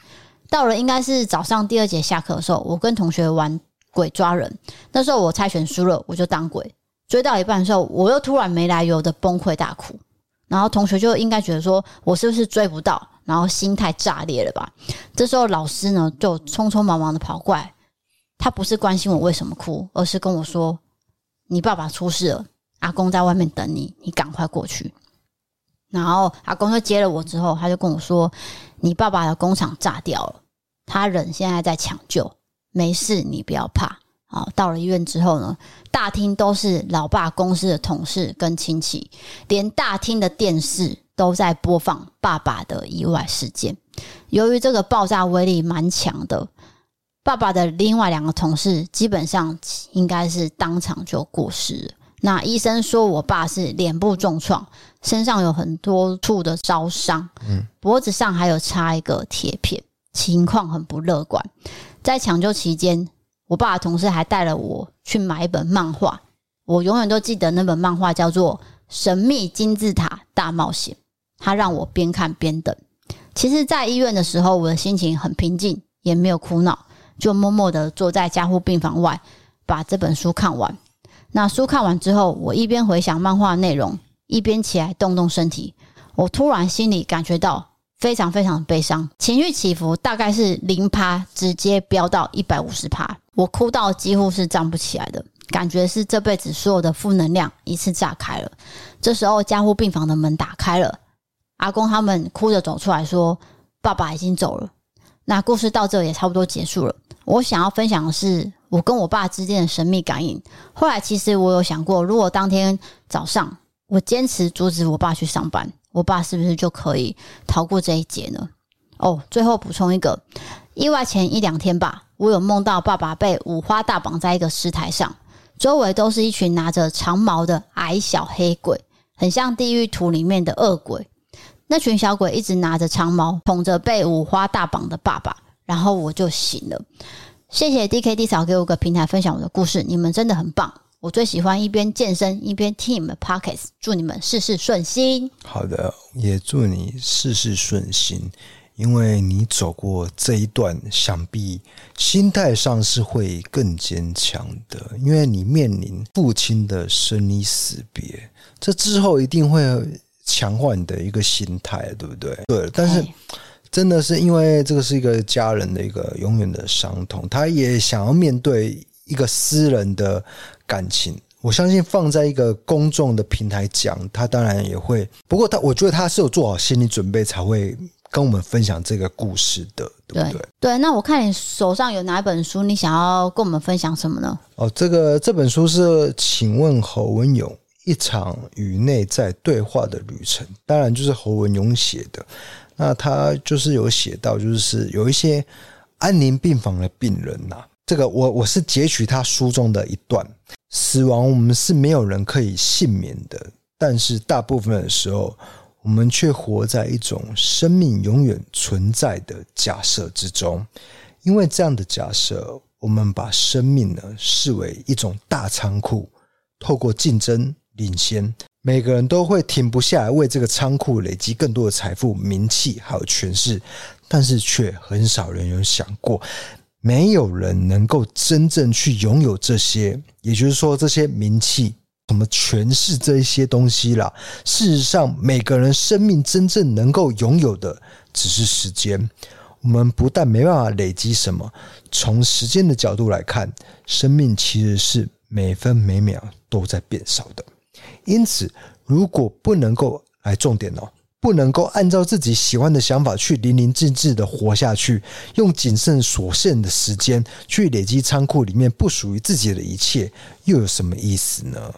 到了应该是早上第二节下课的时候，我跟同学玩鬼抓人。那时候我猜拳输了，我就当鬼。追到一半的时候，我又突然没来由的崩溃大哭，然后同学就应该觉得说我是不是追不到，然后心态炸裂了吧？这时候老师呢就匆匆忙忙的跑过来，他不是关心我为什么哭，而是跟我说：“你爸爸出事了，阿公在外面等你，你赶快过去。”然后阿公就接了我之后，他就跟我说：“你爸爸的工厂炸掉了，他人现在在抢救，没事，你不要怕。”好，到了医院之后呢，大厅都是老爸公司的同事跟亲戚，连大厅的电视都在播放爸爸的意外事件。由于这个爆炸威力蛮强的，爸爸的另外两个同事基本上应该是当场就过世了。那医生说我爸是脸部重创，身上有很多处的烧伤，嗯，脖子上还有插一个铁片，情况很不乐观。在抢救期间，我爸的同事还带了我去买一本漫画，我永远都记得那本漫画叫做《神秘金字塔大冒险》，他让我边看边等。其实，在医院的时候，我的心情很平静，也没有哭闹，就默默地坐在加护病房外，把这本书看完。那书看完之后，我一边回想漫画内容，一边起来动动身体。我突然心里感觉到。非常非常悲伤，情绪起伏大概是零趴，直接飙到一百五十趴，我哭到几乎是站不起来的，感觉是这辈子所有的负能量一次炸开了。这时候加护病房的门打开了，阿公他们哭着走出来说：“爸爸已经走了。”那故事到这也差不多结束了。我想要分享的是我跟我爸之间的神秘感应。后来其实我有想过，如果当天早上我坚持阻止我爸去上班。我爸是不是就可以逃过这一劫呢？哦，最后补充一个，意外前一两天吧，我有梦到爸爸被五花大绑在一个石台上，周围都是一群拿着长矛的矮小黑鬼，很像地狱图里面的恶鬼。那群小鬼一直拿着长矛捅着被五花大绑的爸爸，然后我就醒了。谢谢 DKD 嫂给我个平台分享我的故事，你们真的很棒。我最喜欢一边健身一边听你们 Podcast，祝你们事事顺心。好的，也祝你事事顺心，因为你走过这一段，想必心态上是会更坚强的，因为你面临父亲的生离死别，这之后一定会强化你的一个心态，对不对？对，但是真的是因为这个是一个家人的一个永远的伤痛，他也想要面对。一个私人的感情，我相信放在一个公众的平台讲，他当然也会。不过他，我觉得他是有做好心理准备才会跟我们分享这个故事的，对不对？对，那我看你手上有哪一本书，你想要跟我们分享什么呢？哦，这个这本书是，请问侯文勇一场与内在对话的旅程，当然就是侯文勇写的。那他就是有写到，就是有一些安宁病房的病人呐、啊，这个我我是截取他书中的一段：死亡我们是没有人可以幸免的，但是大部分的时候。我们却活在一种生命永远存在的假设之中，因为这样的假设，我们把生命呢视为一种大仓库，透过竞争领先，每个人都会停不下来为这个仓库累积更多的财富、名气还有权势，但是却很少人有想过，没有人能够真正去拥有这些，也就是说，这些名气。怎么诠释这一些东西啦？事实上，每个人生命真正能够拥有的只是时间。我们不但没办法累积什么，从时间的角度来看，生命其实是每分每秒都在变少的。因此，如果不能够来重点哦，不能够按照自己喜欢的想法去淋漓尽致的活下去，用仅剩所剩的时间去累积仓库里面不属于自己的一切，又有什么意思呢？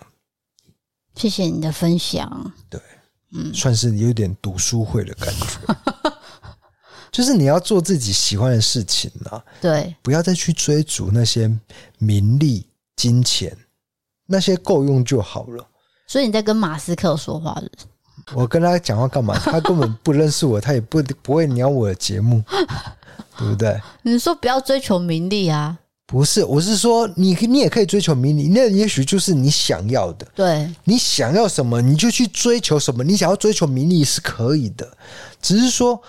谢谢你的分享。对，嗯，算是有点读书会的感觉。就是你要做自己喜欢的事情啊，对，不要再去追逐那些名利、金钱，那些够用就好了。所以你在跟马斯克说话的？我跟他讲话干嘛？他根本不认识我，他也不不会鸟我的节目，对不对？你说不要追求名利啊。不是，我是说你，你你也可以追求名利，那也许就是你想要的。对，你想要什么，你就去追求什么。你想要追求名利是可以的，只是说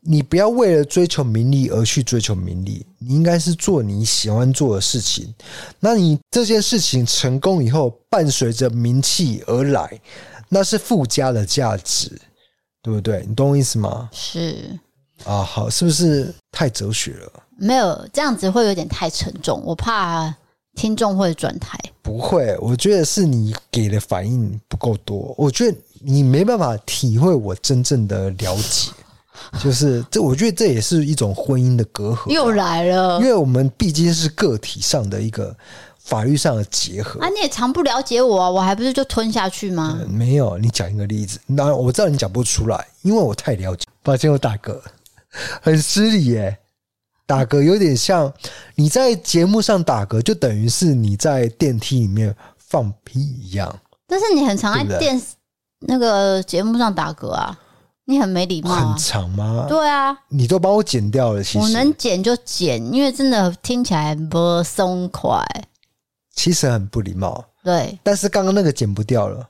你不要为了追求名利而去追求名利。你应该是做你喜欢做的事情。那你这件事情成功以后，伴随着名气而来，那是附加的价值，对不对？你懂我意思吗？是啊，好，是不是太哲学了？没有这样子会有点太沉重，我怕听众会转台。不会，我觉得是你给的反应不够多。我觉得你没办法体会我真正的了解，就是这，我觉得这也是一种婚姻的隔阂。又来了，因为我们毕竟是个体上的一个法律上的结合啊。你也常不了解我啊，我还不是就吞下去吗？嗯，没有，你讲一个例子。那我知道你讲不出来，因为我太了解。抱歉，我大哥，很失礼耶。打嗝有点像你在节目上打嗝，就等于是你在电梯里面放屁一样。但是你很常在电视那个节目上打嗝啊，你很没礼貌啊。很长吗？对啊，你都帮我剪掉了。其实我能剪就剪，因为真的听起来不松快。其实很不礼貌。对，但是刚刚那个剪不掉了。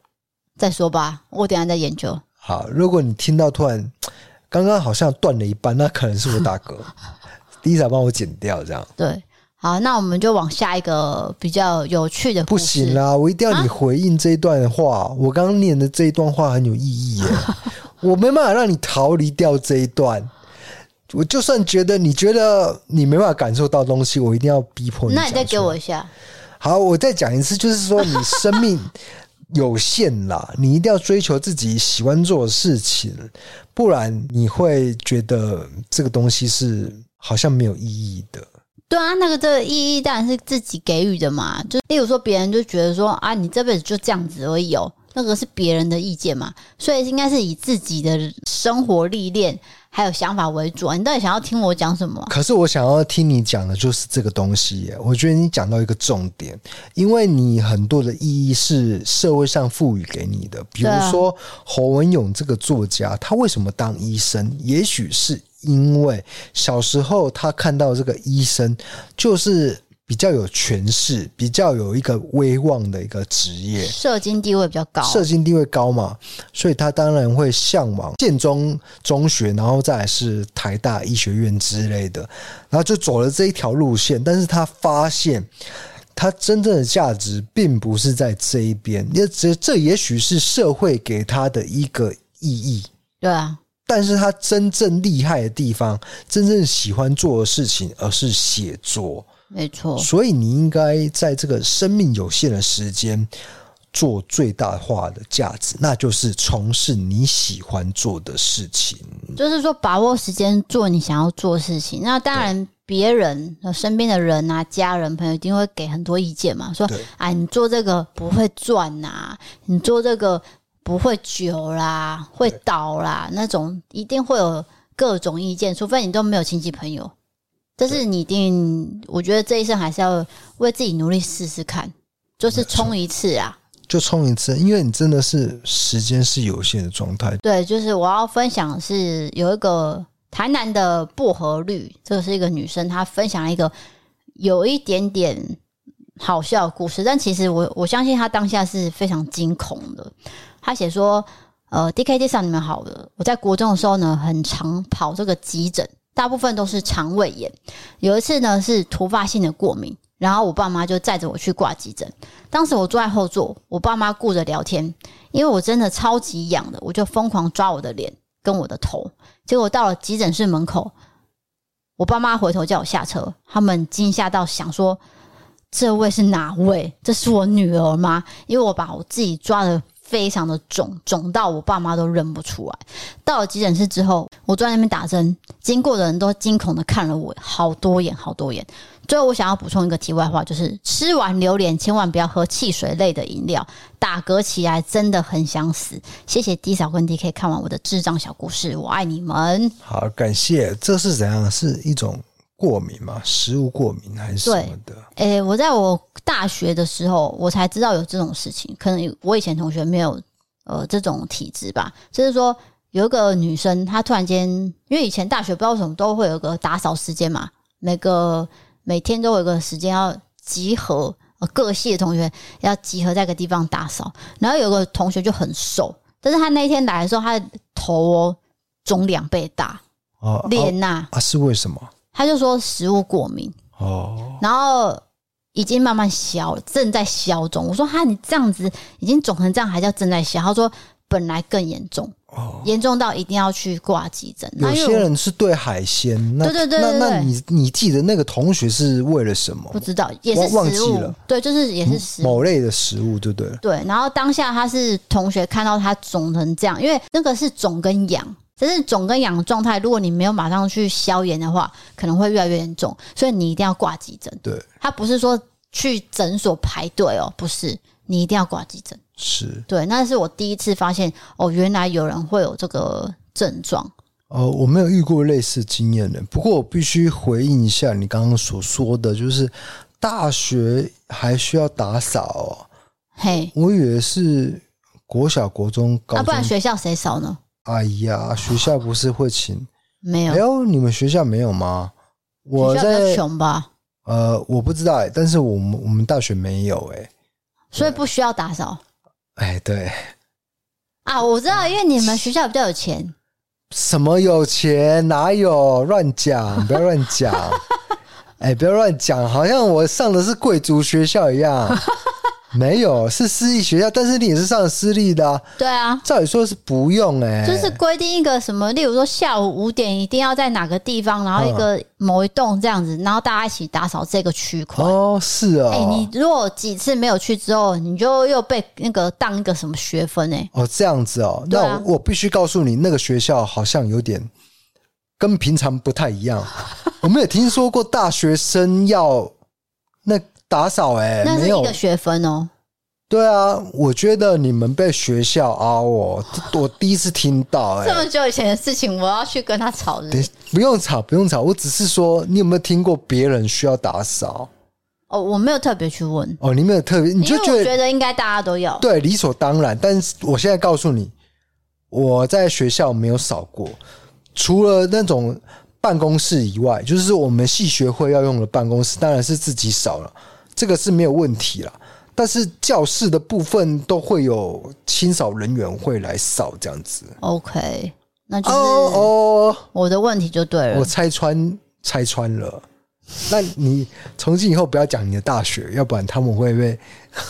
再说吧，我等下再研究。好，如果你听到突然刚刚好像断了一半，那可能是我打嗝。Lisa 帮我剪掉，这样对。好，那我们就往下一个比较有趣的。不行啦，我一定要你回应这一段话。啊、我刚刚念的这一段话很有意义耶，我没办法让你逃离掉这一段。我就算觉得你觉得你没办法感受到东西，我一定要逼迫你。那你再给我一下。好，我再讲一次，就是说你生命 有限啦，你一定要追求自己喜欢做的事情，不然你会觉得这个东西是。好像没有意义的。对啊，那个这个意义当然是自己给予的嘛。就例如说，别人就觉得说啊，你这辈子就这样子而已哦，那个是别人的意见嘛。所以应该是以自己的生活历练还有想法为主啊。你到底想要听我讲什么啊？可是我想要听你讲的就是这个东西耶。我觉得你讲到一个重点，因为你很多的意义是社会上赋予给你的。比如说侯文勇这个作家，他为什么当医生？也许是。因为小时候他看到这个医生就是比较有权势、比较有一个威望的一个职业，社经地位比较高，社经地位高嘛，所以他当然会向往建中中学，然后再来是台大医学院之类的，然后就走了这一条路线。但是他发现，他真正的价值并不是在这一边，也这这也许是社会给他的一个意义。对啊。但是他真正厉害的地方，真正喜欢做的事情，而是写作。没错。所以你应该在这个生命有限的时间，做最大化的价值，那就是从事你喜欢做的事情。就是说，把握时间做你想要做的事情。那当然，别人身边的人啊、家人、朋友一定会给很多意见嘛，说：“哎，你做这个不会赚呐，你做这个不会久啦，会倒啦。”那种一定会有各种意见，除非你都没有亲戚朋友。但是你一定，我觉得这一生还是要为自己努力试试看，就是冲一次啊，就冲一次，因为你真的是时间是有限的状态。对，就是我要分享的是有一个台南的薄荷绿，这个是一个女生，她分享了一个有一点点好笑的故事，但其实我我相信她当下是非常惊恐的。他写说：“呃，DKD 上你们好了，我在国中的时候呢，很常跑这个急诊。”大部分都是肠胃炎，有一次呢是突发性的过敏，然后我爸妈就载着我去挂急诊。当时我坐在后座，我爸妈顾着聊天，因为我真的超级痒的，我就疯狂抓我的脸跟我的头。结果到了急诊室门口，我爸妈回头叫我下车，他们惊吓到想说：“这位是哪位？这是我女儿吗？”因为我把我自己抓的。非常的肿，肿到我爸妈都认不出来。到了急诊室之后，我坐在那边打针，经过的人都惊恐的看了我好多眼，好多眼。最后，我想要补充一个题外话，就是吃完榴莲千万不要喝汽水类的饮料，打嗝起来真的很想死。谢谢 D 嫂跟 DK 看完我的智障小故事，我爱你们。好，感谢。这是怎样？是一种。过敏吗？食物过敏还是什么的？诶、欸，我在我大学的时候，我才知道有这种事情。可能我以前同学没有呃这种体质吧。就是说，有一个女生，她突然间，因为以前大学不知道为什么都会有个打扫时间嘛，每个每天都有一个时间要集合，呃，各系的同学要集合在一个地方打扫。然后有个同学就很瘦，但是他那天来的时候，他的头哦肿两倍大哦，脸呐啊，啊是为什么？他就说食物过敏哦，然后已经慢慢消了，正在消肿。我说哈，你这样子已经肿成这样，还叫正在消？他说本来更严重哦，严重到一定要去挂急诊。有些人是对海鲜，那对对对，那那你你记得那个同学是为了什么？不知道，也是忘记了。对，就是也是食物某类的食物，对不对？对，然后当下他是同学看到他肿成这样，因为那个是肿跟痒。只是肿跟痒的状态，如果你没有马上去消炎的话，可能会越来越严重，所以你一定要挂急诊。对，他不是说去诊所排队哦，不是，你一定要挂急诊。是，对，那是我第一次发现哦，原来有人会有这个症状。哦，我没有遇过类似经验的，不过我必须回应一下你刚刚所说的，就是大学还需要打扫哦。嘿，我以为是国小、国中、高中，那、啊、不然学校谁扫呢？哎呀，学校不是会请？没有？哎呦，你们学校没有吗？我在穷吧？呃，我不知道哎，但是我们我们大学没有哎，所以不需要打扫。哎，对。啊，我知道，因为你们学校比较有钱。什么有钱？哪有？乱讲！不要乱讲！哎，不要乱讲，好像我上的是贵族学校一样。没有，是私立学校，但是你也是上私立的啊。对啊，照理说是不用哎、欸，就是规定一个什么，例如说下午五点一定要在哪个地方，然后一个某一栋这样子，然后大家一起打扫这个区块。哦，是啊、哦。哎、欸，你如果几次没有去之后，你就又被那个当一个什么学分哎、欸。哦，这样子哦，那我、啊、我必须告诉你，那个学校好像有点跟平常不太一样。我没有听说过大学生要那。打扫哎、欸，那是一个学分哦。对啊，我觉得你们被学校凹哦，我第一次听到哎、欸。这么久以前的事情，我要去跟他吵是不是？不用吵，不用吵。我只是说，你有没有听过别人需要打扫？哦，我没有特别去问。哦，你没有特别，你就觉得觉得应该大家都要对，理所当然。但是我现在告诉你，我在学校没有扫过，除了那种办公室以外，就是我们系学会要用的办公室，当然是自己扫了。这个是没有问题啦，但是教室的部分都会有清扫人员会来扫这样子。OK，那就是哦，我的问题就对了。我拆穿拆穿了，那你从今以后不要讲你的大学，要不然他们会被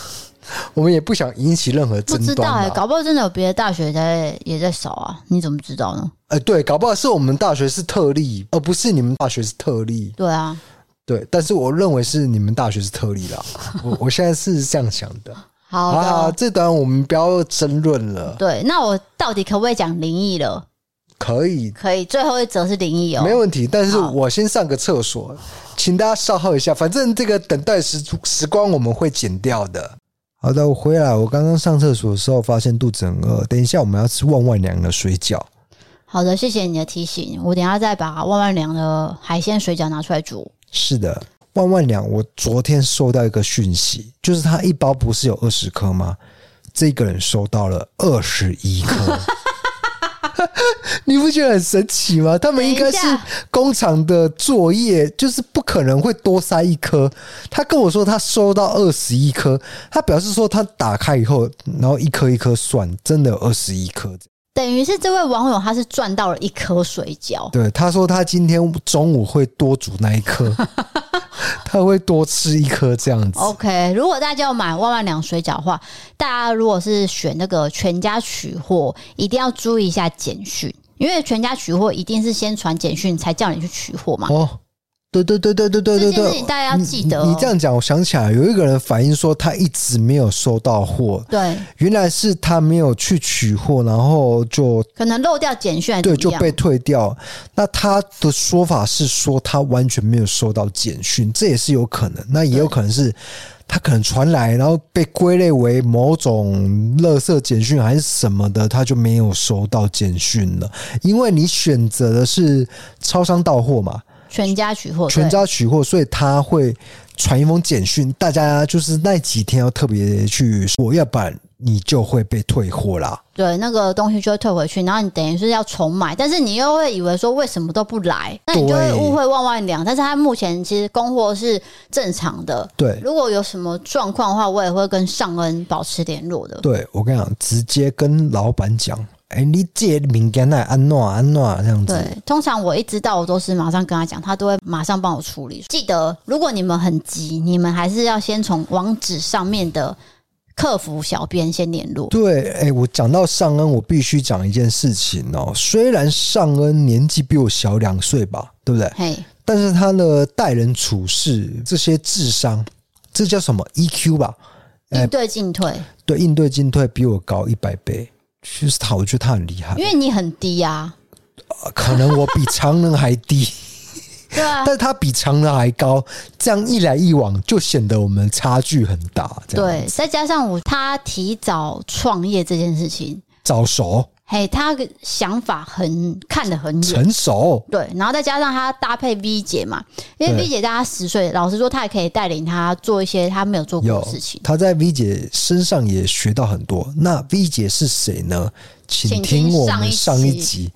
我们也不想引起任何争端。不知道哎，搞不好真的有别的大学在也在扫啊？你怎么知道呢？哎，对，搞不好是我们大学是特例，而不是你们大学是特例。对啊。对，但是我认为是你们大学是特例啦。我我现在是这样想的。好的，好，这段我们不要争论了。对，那我到底可不可以讲灵异了？可以，可以。最后一则是灵异哦，没问题。但是我先上个厕所，请大家稍后一下。反正这个等待时时光我们会剪掉的。好的，我回来。我刚刚上厕所的时候发现肚子很饿，等一下我们要吃万万良的水饺。好的，谢谢你的提醒。我等一下再把万万良的海鲜水饺拿出来煮。是的。万万两，我昨天收到一个讯息，就是他一包不是有二十颗吗？这个人收到了二十一颗，你不觉得很神奇吗？他们应该是工厂的作业，就是不可能会多塞一颗。他跟我说他收到二十一颗，他表示说他打开以后，然后一颗一颗算，真的有二十一颗。等于是这位网友他是赚到了一颗水饺。对，他说他今天中午会多煮那一颗。他会多吃一颗这样子。OK，如果大家要买万万两水饺的话，大家如果是选那个全家取货，一定要注意一下简讯，因为全家取货一定是先传简讯才叫你去取货嘛。哦。对对对对对对对对，大家要记得、哦你。你这样讲，我想起来有一个人反映说，他一直没有收到货。对，原来是他没有去取货，然后就可能漏掉简讯，对，就被退掉。那他的说法是说，他完全没有收到简讯，这也是有可能。那也有可能是他可能传来，然后被归类为某种垃圾简讯还是什么的，他就没有收到简讯了。因为你选择的是超商到货嘛。全家取货，全家取货，所以他会传一封简讯，大家就是那几天要特别去说，要不然你就会被退货啦。对，那个东西就会退回去，然后你等于是要重买，但是你又会以为说为什么都不来，那你就会误会万万两。但是他目前其实供货是正常的。对，如果有什么状况的话，我也会跟尚恩保持联络的。对，我跟你讲，直接跟老板讲。哎、欸，你这敏感来安诺安诺这样子。对，通常我一知道，我都是马上跟他讲，他都会马上帮我处理。记得，如果你们很急，你们还是要先从网址上面的客服小编先联络。对，哎、欸，我讲到尚恩，我必须讲一件事情哦。虽然尚恩年纪比我小两岁吧，对不对？嘿，但是他的待人处事这些智商，这叫什么 EQ 吧？应对进退，对，应对进退比我高一百倍。其实他，我觉得他很厉害，因为你很低呀、啊，可能我比常人还低，对啊，但他比常人还高，这样一来一往就显得我们差距很大。对，再加上我他提早创业这件事情，早熟。嘿，他的想法很看得很远，成熟。对，然后再加上他搭配 V 姐嘛，因为 V 姐大他十岁，老实说，他也可以带领他做一些他没有做过的事情。他在 V 姐身上也学到很多。那 V 姐是谁呢？请听我们上一集。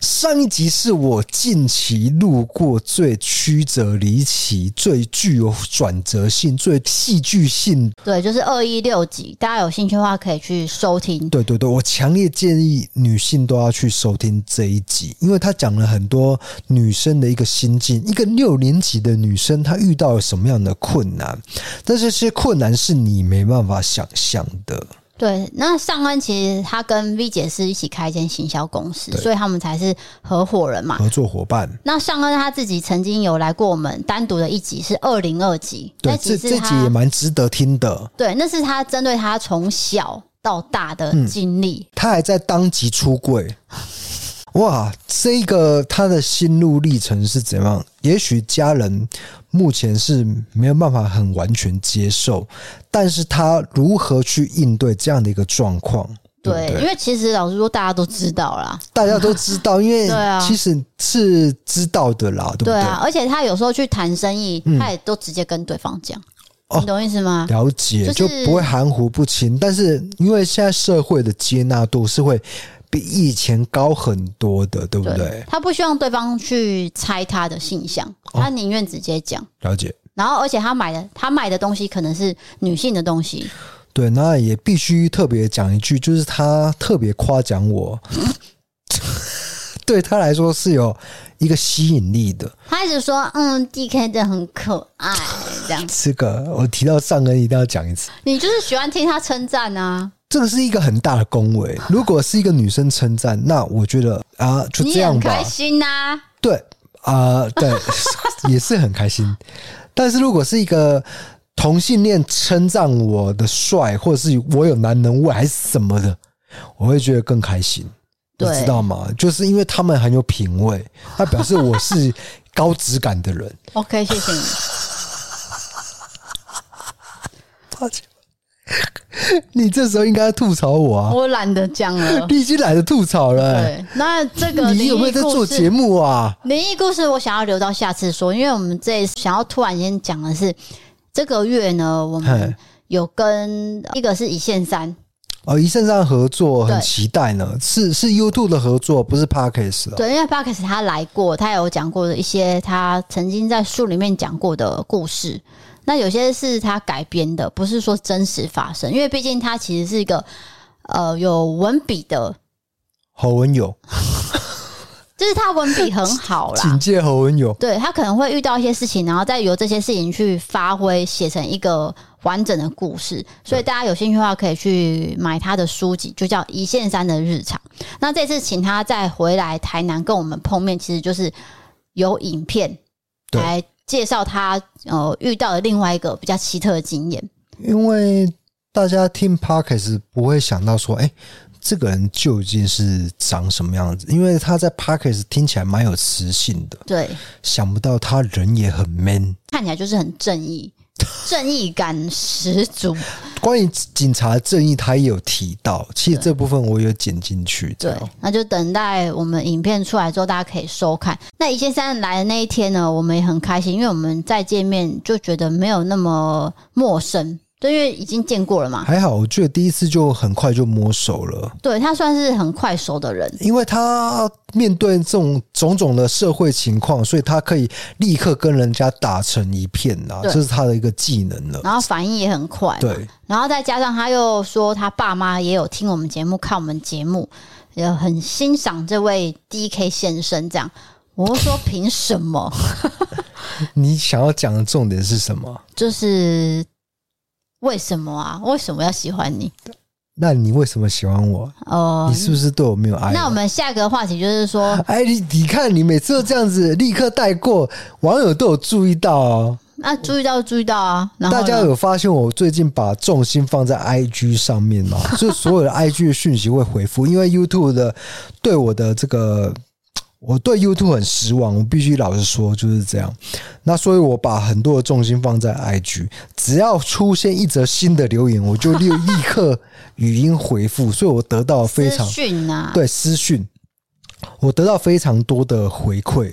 上一集是我近期路过最曲折离奇、最具有转折性、最戏剧性。对，就是二一六集，大家有兴趣的话可以去收听。对对对，我强烈建议女性都要去收听这一集，因为他讲了很多女生的一个心境。一个六年级的女生，她遇到了什么样的困难？但这些困难是你没办法想象的。对，那尚恩其实他跟 V 姐是一起开一间行销公司，所以他们才是合伙人嘛，合作伙伴。那尚恩他自己曾经有来过我们单独的一集，是二零二集，对，这这集也蛮值得听的。对，那是他针对他从小到大的经历，嗯，他还在当集出柜。哇，这个他的心路历程是怎样？也许家人目前是没有办法很完全接受，但是他如何去应对这样的一个状况？对，对，因为其实老实说，大家都知道啦，大家都知道，因为其实是知道的啦，对不对？对啊，而且他有时候去谈生意，他也都直接跟对方讲，嗯，你懂意思吗？了解，就是，就不会含糊不清。但是因为现在社会的接纳度是会。比以前高很多的，对不对？对，他不希望对方去猜他的性向，他宁愿直接讲。了解。然后，而且他买的他买的东西可能是女性的东西。对，那也必须特别讲一句，就是他特别夸奖我，对他来说是有一个吸引力的。他一直说：“嗯，DK 真的很可爱。”这样。这个我提到上恩一定要讲一次。你就是喜欢听他称赞啊。这个是一个很大的恭维。如果是一个女生称赞，那我觉得啊，就这样吧。开心呐、啊。对啊、呃，对，也是很开心。但是如果是一个同性恋称赞我的帅，或者是我有男人味，还是什么的，我会觉得更开心。你知道吗？就是因为他们很有品味，他表示我是高质感的人。OK，谢谢你。抱歉，你这时候应该吐槽我啊！我懒得讲了，你已经懒得吐槽了、欸。对，那这个你有没有在做节目啊？灵异故事我想要留到下次说，因为我们这想要突然间讲的是这个月呢，我们有跟一个是一线三。哦，一线上合作很期待呢，是是 YouTube 的合作，不是 Parkes 哦。对，因为 Podcast 他来过，他有讲过的一些他曾经在书里面讲过的故事。那有些是他改编的，不是说真实发生，因为毕竟他其实是一个呃有文笔的侯文友。就是他文笔很好啦，警戒侯文友。对，他可能会遇到一些事情，然后再由这些事情去发挥，写成一个完整的故事。所以大家有兴趣的话，可以去买他的书籍，就叫《一线三的日常》。那这次请他再回来台南跟我们碰面，其实就是有影片来介绍他呃遇到的另外一个比较奇特的经验。因为大家听 Podcast 不会想到说，哎、欸。这个人究竟是长什么样子？因为他在 Podcast 听起来蛮有磁性的，对，想不到他人也很 man，看起来就是很正义，正义感十足。关于警察正义，他也有提到，其实这部分我有剪进去。对，那就等待我们影片出来之后，大家可以收看。那一线三来的那一天呢，我们也很开心，因为我们再见面就觉得没有那么陌生。对，因为已经见过了嘛。还好，我觉得第一次就很快就摸熟了。对，他算是很快熟的人，因为他面对这种种种的社会情况，所以他可以立刻跟人家打成一片啊，这是他的一个技能了。然后反应也很快。对，然后再加上他又说他爸妈也有听我们节目、看我们节目，也很欣赏这位 DK 先生。这样，我说凭什么？你想要讲的重点是什么？就是。为什么啊？为什么要喜欢你？那你为什么喜欢我？哦，你是不是对我没有爱？那我们下一个话题就是说，哎，你你看，你每次都这样子立刻带过，网友都有注意到哦。那注意到注意到啊！大家有发现我最近把重心放在 IG 上面吗？就是所有的 IG 的讯息会回复，因为 YouTube 的对我的这个。我对 YouTube 很失望，我必须老实说就是这样。那所以，我把很多的重心放在 IG，只要出现一则新的留言，我就立立刻语音回复。所以我得到非常私讯啊，对私讯，我得到非常多的回馈。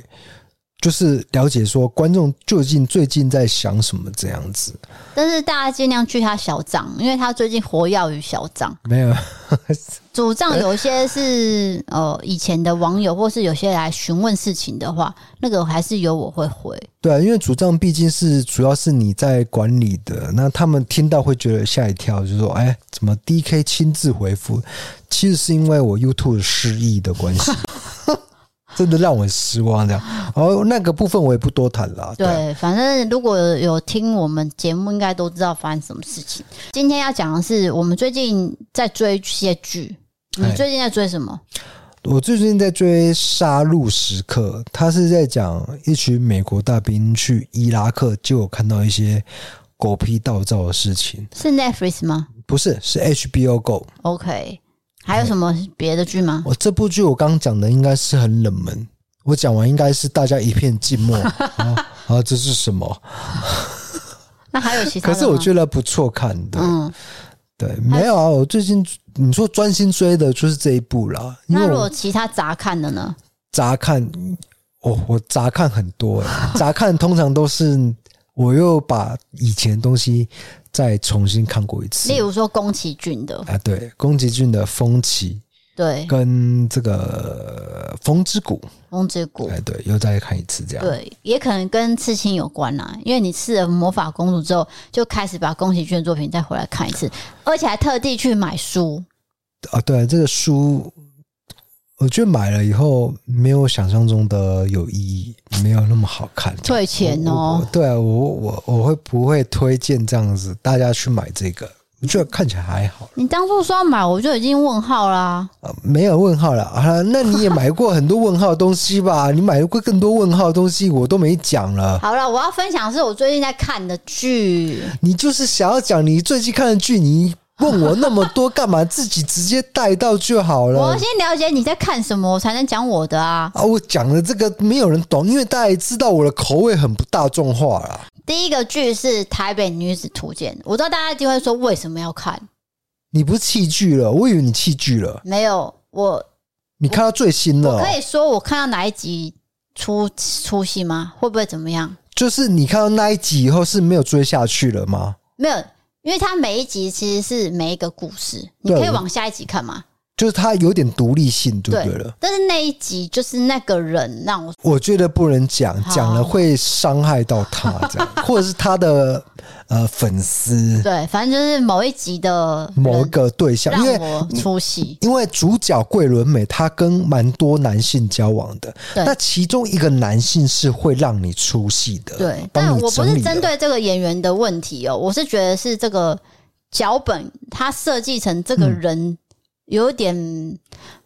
就是了解说观众究竟最近在想什么这样子，但是大家尽量去他小账，因为他最近活跃于小账。没有主账，有些是呃以前的网友，或是有些来询问事情的话，那个还是有我会回。对啊，因为主账毕竟是主要是你在管理的，那他们听到会觉得吓一跳，就是说哎，怎么 DK 亲自回复？其实是因为我 YouTube 失忆的关系。真的让我很失望，这样。哦，那个部分我也不多谈了。对，反正如果有听我们节目，应该都知道发生什么事情。今天要讲的是，我们最近在追一些剧。你最近在追什么？我最近在追《杀戮时刻》，他是在讲一群美国大兵去伊拉克，就有看到一些狗屁倒灶的事情。是 Netflix 吗？不是，是 HBO Go。OK。还有什么别的剧吗？我这部剧我刚刚讲的应该是很冷门，我讲完应该是大家一片静默啊 啊！这是什么？那还有其他？可是我觉得不错看的，嗯，对，没有啊。我最近你说专心追的就是这一部啦。那如果其他杂看的呢？杂看，哦，我杂看很多，杂看通常都是我又把以前的东西。再重新看过一次，例如说宫崎骏的啊，对，宫崎骏的《风起》，对，跟这个《风之谷》，《风之谷》，哎，对，又再看一次这样，对，也可能跟刺青有关啦，因为你刺了魔法公主之后，就开始把宫崎骏的作品再回来看一次，而且还特地去买书啊，对，这个书。我觉得买了以后没有想象中的有意义，没有那么好看。退钱哦。对啊，我我我会不会推荐这样子大家去买这个？我觉得看起来还好。你当初说要买，我就已经问号啦。啊，没有问号了啊？那你也买过很多问号的东西吧？你买过更多问号的东西，我都没讲了。好了，我要分享的是我最近在看的剧。你就是想要讲你最近看的剧，你问我那么多干嘛？自己直接带到就好了。我先了解你在看什么，我才能讲我的啊。啊，我讲的这个没有人懂，因为大家也知道我的口味很不大众化啦。第一个剧是《台北女子图鉴》，我知道大家一定会说为什么要看？你不是弃剧了？我以为你弃剧了。没有，我你看到最新的，可以说我看到哪一集出出戏吗？会不会怎么样？就是你看到那一集以后是没有追下去了吗？没有，因为它每一集其实是每一个故事，你可以往下一集看吗？就是他有点独立性，对不对了？但是那一集就是那个人让我，我觉得不能讲，讲了会伤害到他，这样，或者是他的呃粉丝。对，反正就是某一集的某一个对象，因为我出戏，因为主角桂纶镁他跟蛮多男性交往的，那其中一个男性是会让你出戏的。对，但我不是针对这个演员的问题哦，我是觉得是这个脚本他设计成这个人。有点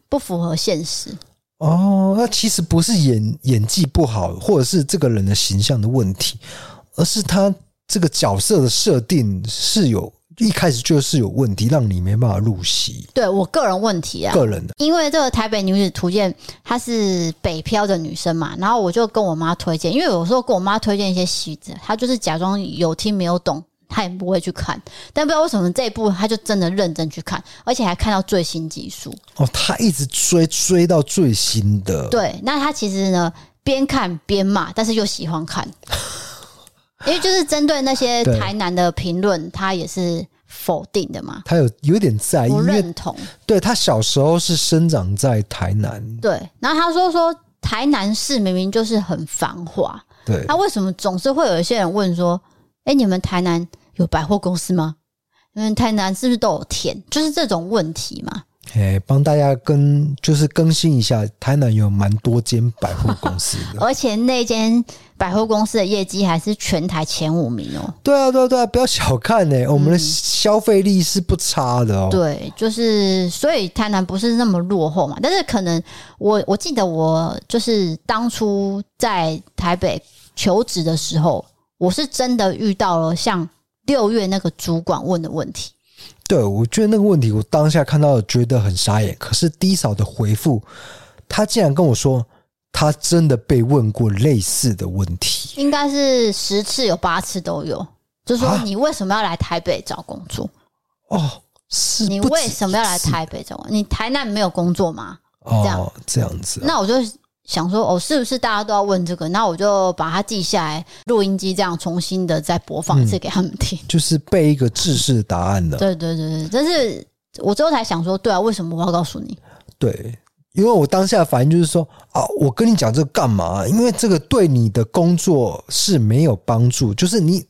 不符合现实哦。那其实不是演演技不好，或者是这个人的形象的问题，而是他这个角色的设定是有一开始就是有问题，让你没办法入戏。对我个人问题啊，个人的，因为这个《台北女子图鉴》她是北漂的女生嘛，然后我就跟我妈推荐，因为有时候跟我妈推荐一些戏子，她就是假装有听没有懂。他也不会去看，但不知道为什么这一部他就真的认真去看，而且还看到最新集数。哦，他一直追追到最新的。对，那他其实呢边看边骂，但是又喜欢看，因为就是针对那些 台南的评论，他也是否定的嘛。他有有点在意，不认同。对，他小时候是生长在台南，对，然后他说说台南市明明就是很繁华，对，他为什么总是会有一些人问说，哎，你们台南？有百货公司吗？因为台南是不是都有田？就是这种问题嘛。哎，帮大家更就是更新一下，台南有蛮多间百货公司的，而且那间百货公司的业绩还是全台前五名哦。对啊，对啊，对啊，不要小看呢、欸，我们的消费力是不差的哦。对，就是所以台南不是那么落后嘛。但是可能我我记得我就是当初在台北求职的时候。我是真的遇到了像六月那个主管问的问题，对，我觉得那个问题我当下看到觉得很傻眼。可是低嫂的回复，他竟然跟我说，他真的被问过类似的问题，应该是十次有八次都有，就是说你为什么要来台北找工作？哦，是你为什么要来台北找工作？你台南没有工作吗？这样、哦、这样子、啊，那我就。想说哦，是不是大家都要问这个？那我就把它记下来，录音机这样重新的再播放一次给他们听，嗯、就是背一个制式答案的。对对对对，但是我最后才想说，对啊，为什么我要告诉你？对，因为我当下的反应就是说啊，我跟你讲这个干嘛？因为这个对你的工作是没有帮助，就是你。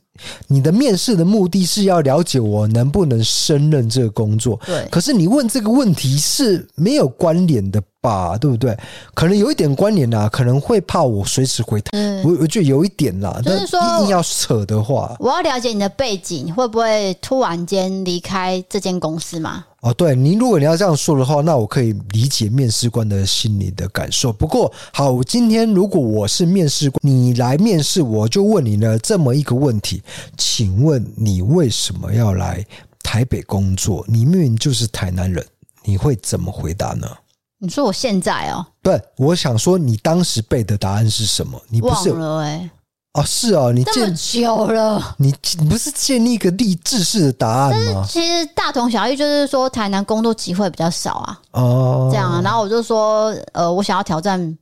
你的面试的目的是要了解我能不能胜任这个工作，对。可是你问这个问题是没有关联的吧？对不对？可能有一点关联啦，可能会怕我随时回答。嗯，我我觉得有一点啦，就是说硬要扯的话，我要了解你的背景，会不会突然间离开这间公司吗？哦，对，你如果你要这样说的话，那我可以理解面试官的心理的感受。不过，好，今天如果我是面试官，你来面试，我就问你呢这么一个问题，请问你为什么要来台北工作？你明明就是台南人，你会怎么回答呢？你说我现在哦？对，我想说你当时背的答案是什么？你不是忘了哎。哦，是哦，你这么久了，你你不是建立一个励志式的答案吗？其实大同小异，就是说台南工作机会比较少啊。哦，这样啊，然后我就说，呃，我想要挑战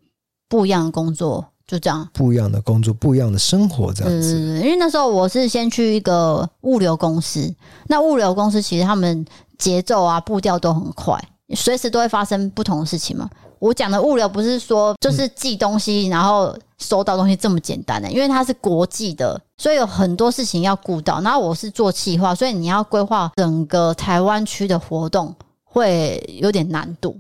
不一样的工作，就这样。不一样的工作，不一样的生活，这样子。嗯，因为那时候我是先去一个物流公司，那物流公司其实他们节奏啊步调都很快，随时都会发生不同的事情嘛。我讲的物流不是说就是寄东西，然后收到东西这么简单的，因为它是国际的，所以有很多事情要顾到。然后我是做企划，所以你要规划整个台湾区的活动会有点难度。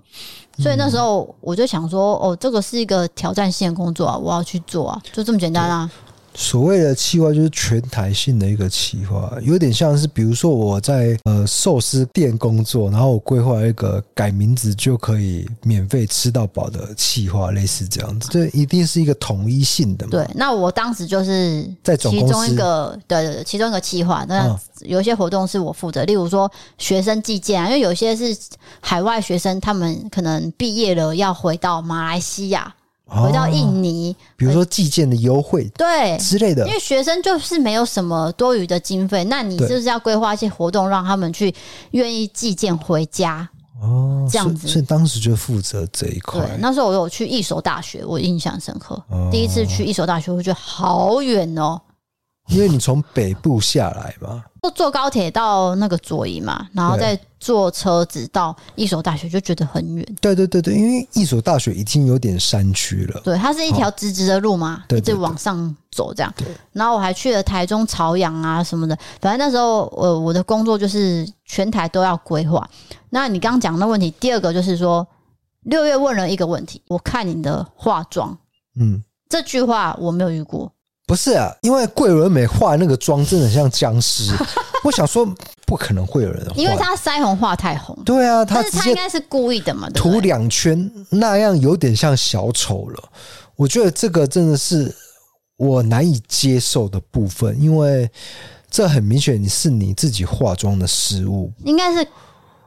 所以那时候我就想说，哦，这个是一个挑战性的工作啊，我要去做啊，就这么简单啊。所谓的企划就是全台性的一个企划，有点像是比如说我在呃寿司店工作，然后我规划一个改名字就可以免费吃到饱的企划，类似这样子。这一定是一个统一性的嘛？对，那我当时就是在其中一个，对对对，其中一个企划。那有一些活动是我负责，例如说学生寄件啊，因为有些是海外学生，他们可能毕业了要回到马来西亚。回到印尼，哦、比如说寄件的优惠，对之类的，因为学生就是没有什么多余的经费，那你就是要规划一些活动，让他们去愿意寄件回家哦，这样子。所以，当时就负责这一块。对，那时候我有去一所大学，我印象深刻。哦、第一次去一所大学，我觉得好远哦，因为你从北部下来嘛。坐坐高铁到那个左营嘛，然后再坐车子到一所大学，就觉得很远。对对对对，因为一所大学已经有点山区了。对，它是一条直直的路嘛，哦、一直往上走这样。对，对，对，然后我还去了台中朝阳啊什么的，反正那时候我我的工作就是全台都要规划。那你刚刚讲的问题，第二个就是说，六月问了一个问题，我看你的化妆，嗯，这句话我没有遇过。不是啊，因为桂纶镁化那个妆真的像僵尸，我想说不可能会有人，因为她腮红画太红。对啊，他但是他应该是故意的嘛，涂两圈那样有点像小丑了。我觉得这个真的是我难以接受的部分，因为这很明显你是你自己化妆的失误，应该是。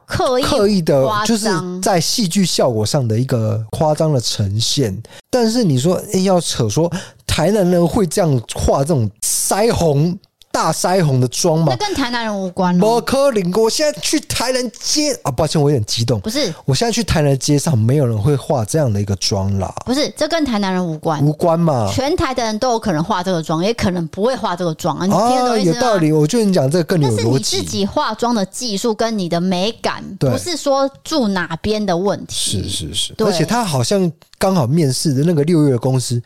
刻意刻意的，就是在戏剧效果上的一个夸张的呈现。但是你说，欸，要扯说台南人会这样画这种腮红。大腮红的妆吗？那跟台南人无关。不可能，我现在去台南街啊，抱歉，我有点激动。不是，我现在去台南街上，没有人会画这样的一个妆啦。不是，这跟台南人无关，无关嘛？全台的人都有可能画这个妆，也可能不会画这个妆啊。你听得懂意思吗？有道理。我觉得你讲这个更有逻辑。但是你自己化妆的技术跟你的美感，不是说住哪边的问题。是是是，而且他好像刚好面试的那个六月的公司。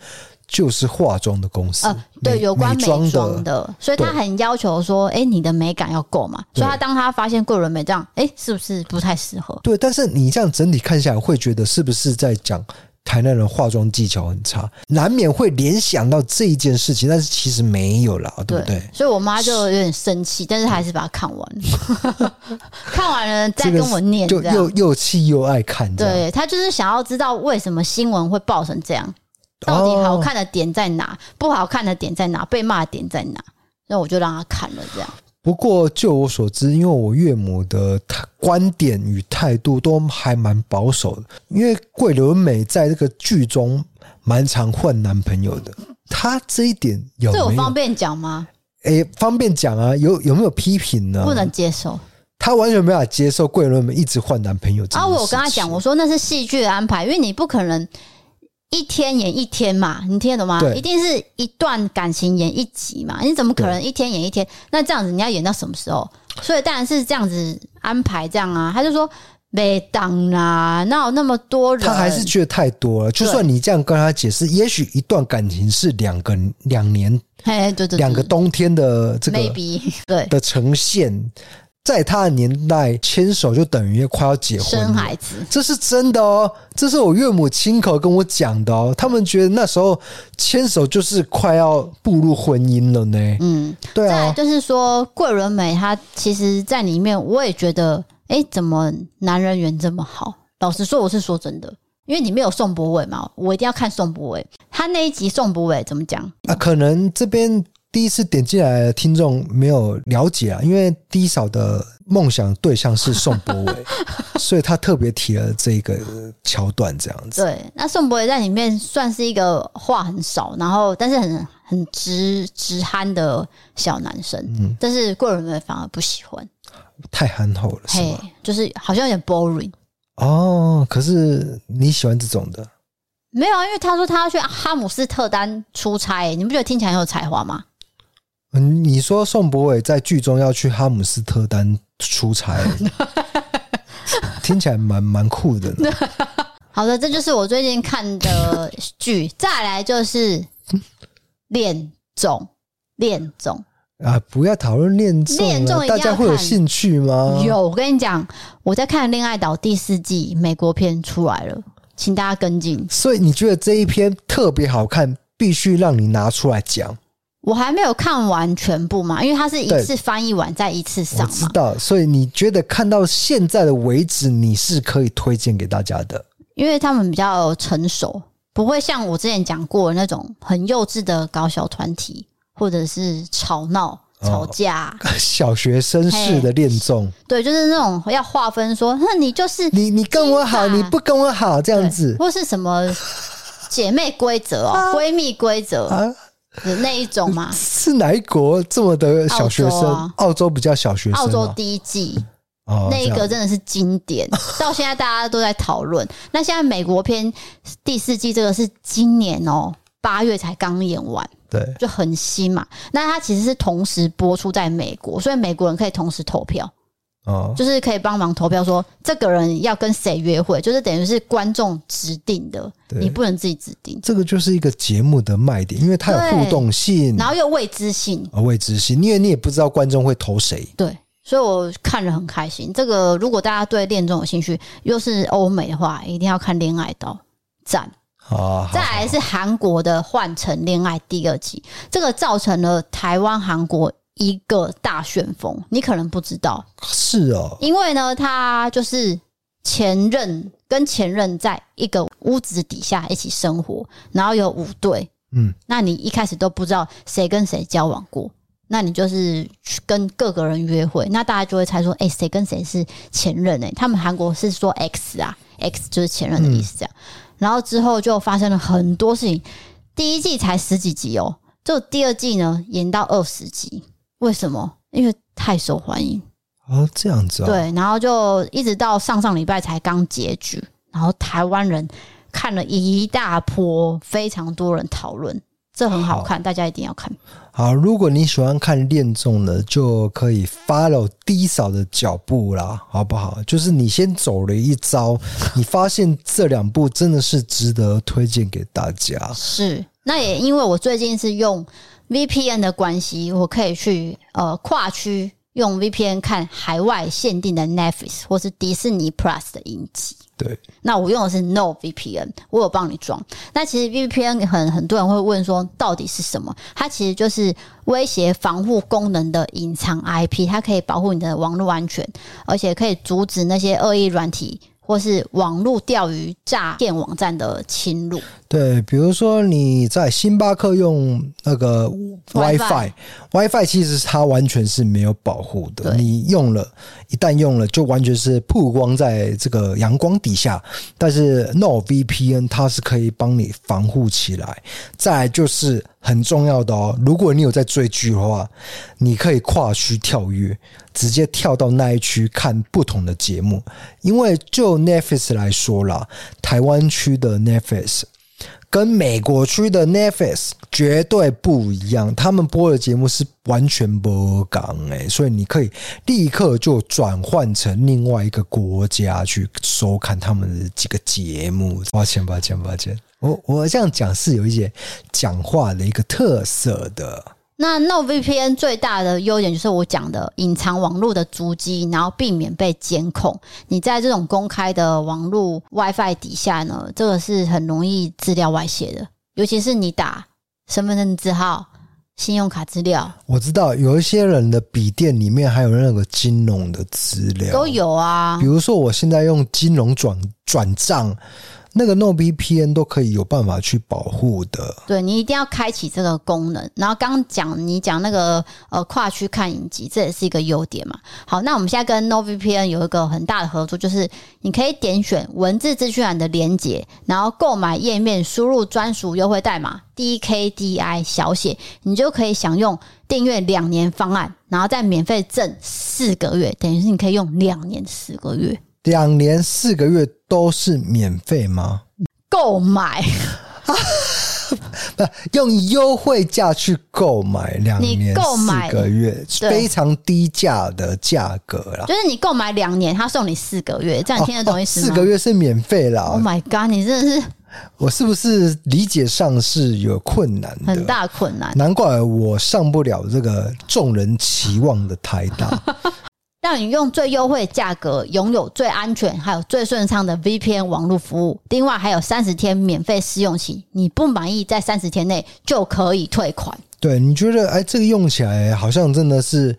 就是化妆的公司，呃，对，有关美妆的，所以他很要求说，哎，你的美感要够嘛。所以他当他发现桂纶镁这样，哎，是不是不太适合？对，但是你这样整体看下来，会觉得是不是在讲台南人化妆技巧很差？难免会联想到这一件事情，但是其实没有啦，对不对？所以我妈就有点生气，但是还是把它看完，看完了再跟我念，就又又气又爱看。对，他就是想要知道为什么新闻会爆成这样。到底好看的点在哪？不好看的点在哪？被骂的点在哪？那我就让他看了这样。不过就我所知，因为我岳母的观点与态度都还蛮保守的。因为桂纶镁在这个剧中蛮常换男朋友的，他这一点有？这我方便讲吗？哎、欸，方便讲啊。有有没有批评呢？不能接受。他完全没法接受桂纶镁一直换男朋友。啊，我跟他讲，我说那是戏剧的安排，因为你不可能。一天演一天嘛，你听得懂吗？一定是一段感情演一集嘛，你怎么可能一天演一天？那这样子你要演到什么时候？所以当然是这样子安排这样啊。他就说没当啊，哪有那么多人？他还是觉得太多了。就算你这样跟他解释，也许一段感情是两个两年，嘿，对对，两个冬天的这个 maybe 对的呈现。在他的年代，牵手就等于快要结婚生孩子，这是真的哦。这是我岳母亲口跟我讲的哦。他们觉得那时候牵手就是快要步入婚姻了呢。嗯，对啊。再就是说，桂纶镁她其实在里面，我也觉得，哎，怎么男人缘这么好？老实说，我是说真的，因为里面有宋博伟嘛，我一定要看宋博伟。他那一集宋博伟怎么讲啊？可能这边。第一次点进来的听众没有了解啊，因为低嫂的梦想对象是宋博伟，所以他特别提了这个桥段这样子。对，那宋博伟在里面算是一个话很少，然后但是很很直直憨的小男生，嗯，但是贵人们反而不喜欢，太憨厚了，是吗？就是好像有点 boring。哦，可是你喜欢这种的？没有啊，因为他说他要去哈姆斯特丹出差，你不觉得听起来很有才华吗？嗯，你说宋博伟在剧中要去哈姆斯特丹出差，听起来蛮蛮酷的呢。好的，这就是我最近看的剧。再来就是恋综，恋综啊！不要讨论恋综，恋综大家会有兴趣吗？有，我跟你讲，我在看《恋爱岛》第四季美国片出来了，请大家跟进。所以你觉得这一篇特别好看，必须让你拿出来讲。我还没有看完全部嘛，因为它是一次翻译完再一次上嘛。我知道，所以你觉得看到现在的为止，你是可以推荐给大家的？因为他们比较成熟，不会像我之前讲过的那种很幼稚的搞小团体，或者是吵闹、吵架、哦、小学生式的恋综。对，就是那种要划分说，那你就是你，你跟我好，你不跟我好这样子，或是什么姐妹规则哦，啊、闺蜜规则啊。的那一种吗？是哪一国这么的小学生？澳洲，啊、澳洲比较小学生，啊。澳洲第一季，哦，那一个真的是经典，到现在大家都在讨论。那现在美国片第四季这个是今年哦八月才刚演完，对，就很新嘛。那它其实是同时播出在美国，所以美国人可以同时投票。哦，就是可以帮忙投票，说这个人要跟谁约会，就是等于是观众指定的，你不能自己指定。这个就是一个节目的卖点，因为它有互动性，然后又未知性，未知性，因为你也不知道观众会投谁。对，所以我看了很开心。这个如果大家对恋综有兴趣，又是欧美的话，一定要看《恋爱岛》，赞。啊，再来是韩国的《换乘恋爱》第二季，这个造成了台湾、韩国。一个大旋风，你可能不知道，是哦，因为呢，他就是前任跟前任在一个屋子底下一起生活，然后有五对，嗯，那你一开始都不知道谁跟谁交往过，那你就是去跟各个人约会，那大家就会猜说，哎，谁跟谁是前任？哎，他们韩国是说 X 啊，X 就是前任的意思，这样，然后之后就发生了很多事情，第一季才十几集哦，就第二季呢演到二十集。为什么？因为太受欢迎啊，这样子啊。对，然后就一直到上上礼拜才刚结局，然后台湾人看了一大波，非常多人讨论，这很好看，好，大家一定要看。好，如果你喜欢看恋综的，就可以 follow 低扫的脚步啦，好不好？就是你先走了一遭，你发现这两部真的是值得推荐给大家。是，那也因为我最近是用。VPN 的关系，我可以去呃跨区用 VPN 看海外限定的 Netflix 或是迪士尼 Plus 的影集。对，那我用的是 No VPN，我有帮你装。那其实 VPN 很很多人会问说，到底是什么？它其实就是威胁防护功能的隐藏 IP，它可以保护你的网络安全，而且可以阻止那些恶意软体。或是网络钓鱼诈骗网站的侵入，对，比如说你在星巴克用那个 WiFi，WiFi 其实它完全是没有保护的，你用了，一旦用了，就完全是曝光在这个阳光底下。但是 NordVPN 它是可以帮你防护起来。再来就是很重要的哦，如果你有在追剧的话，你可以跨区跳跃。直接跳到那一区看不同的节目，因为就 Netflix 来说啦，台湾区的 Netflix 跟美国区的 Netflix 绝对不一样，他们播的节目是完全不港诶，所以你可以立刻就转换成另外一个国家去收看他们的几个节目。抱歉，抱歉，抱歉，我我这样讲是有一些讲话的一个特色的。那 NordVPN 最大的优点就是我讲的隐藏网络的足迹，然后避免被监控。你在这种公开的网络 WiFi 底下呢，这个是很容易资料外泄的，尤其是你打身份证字号、信用卡资料。我知道有一些人的笔电里面还有那个金融的资料，都有啊。比如说我现在用金融转转账。那个 No VPN 都可以有办法去保护的。对，你一定要开启这个功能。然后刚讲你讲那个呃跨区看影集，这也是一个优点嘛。好，那我们现在跟 No VPN 有一个很大的合作，就是你可以点选文字资讯栏的连接，然后购买页面输入专属优惠代码 DKDI 小写，你就可以享用订阅两年方案，然后再免费赠四个月，等于是你可以用两年四个月。两年四个月都是免费吗？购买 不用优惠价去购买两年四个月，非常低价的价格啦。就是你购买两年，他送你四个月，这样你听得懂意思吗？四个月是免费啦。Oh my god！你真的是我是不是理解上是有困难的？很大困难，难怪我上不了这个众人期望的台大。让你用最优惠的价格拥有最安全还有最顺畅的 VPN 网络服务，另外还有三十天免费试用期，你不满意在三十天内就可以退款。对，你觉得哎，这个用起来好像真的是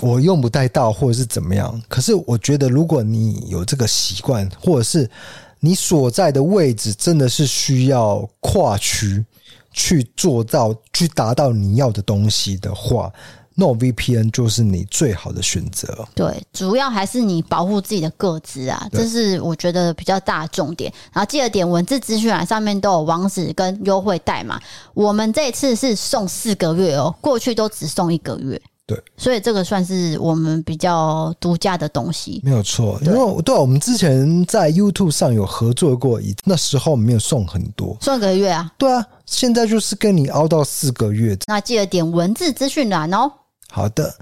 我用不太到，或者是怎么样？可是我觉得，如果你有这个习惯，或者是你所在的位置真的是需要跨区去做到，去达到你要的东西的话。NordVPN 就是你最好的选择。对，主要还是你保护自己的个资啊，这是我觉得比较大的重点。然后记得点文字资讯栏上面都有网址跟优惠代码。我们这次是送四个月哦，过去都只送一个月。对，所以这个算是我们比较独家的东西。没有错，因为对，我们之前在 YouTube 上有合作过，那时候没有送很多，送一个月啊。对啊，现在就是跟你熬到四个月。那记得点文字资讯栏哦。好的，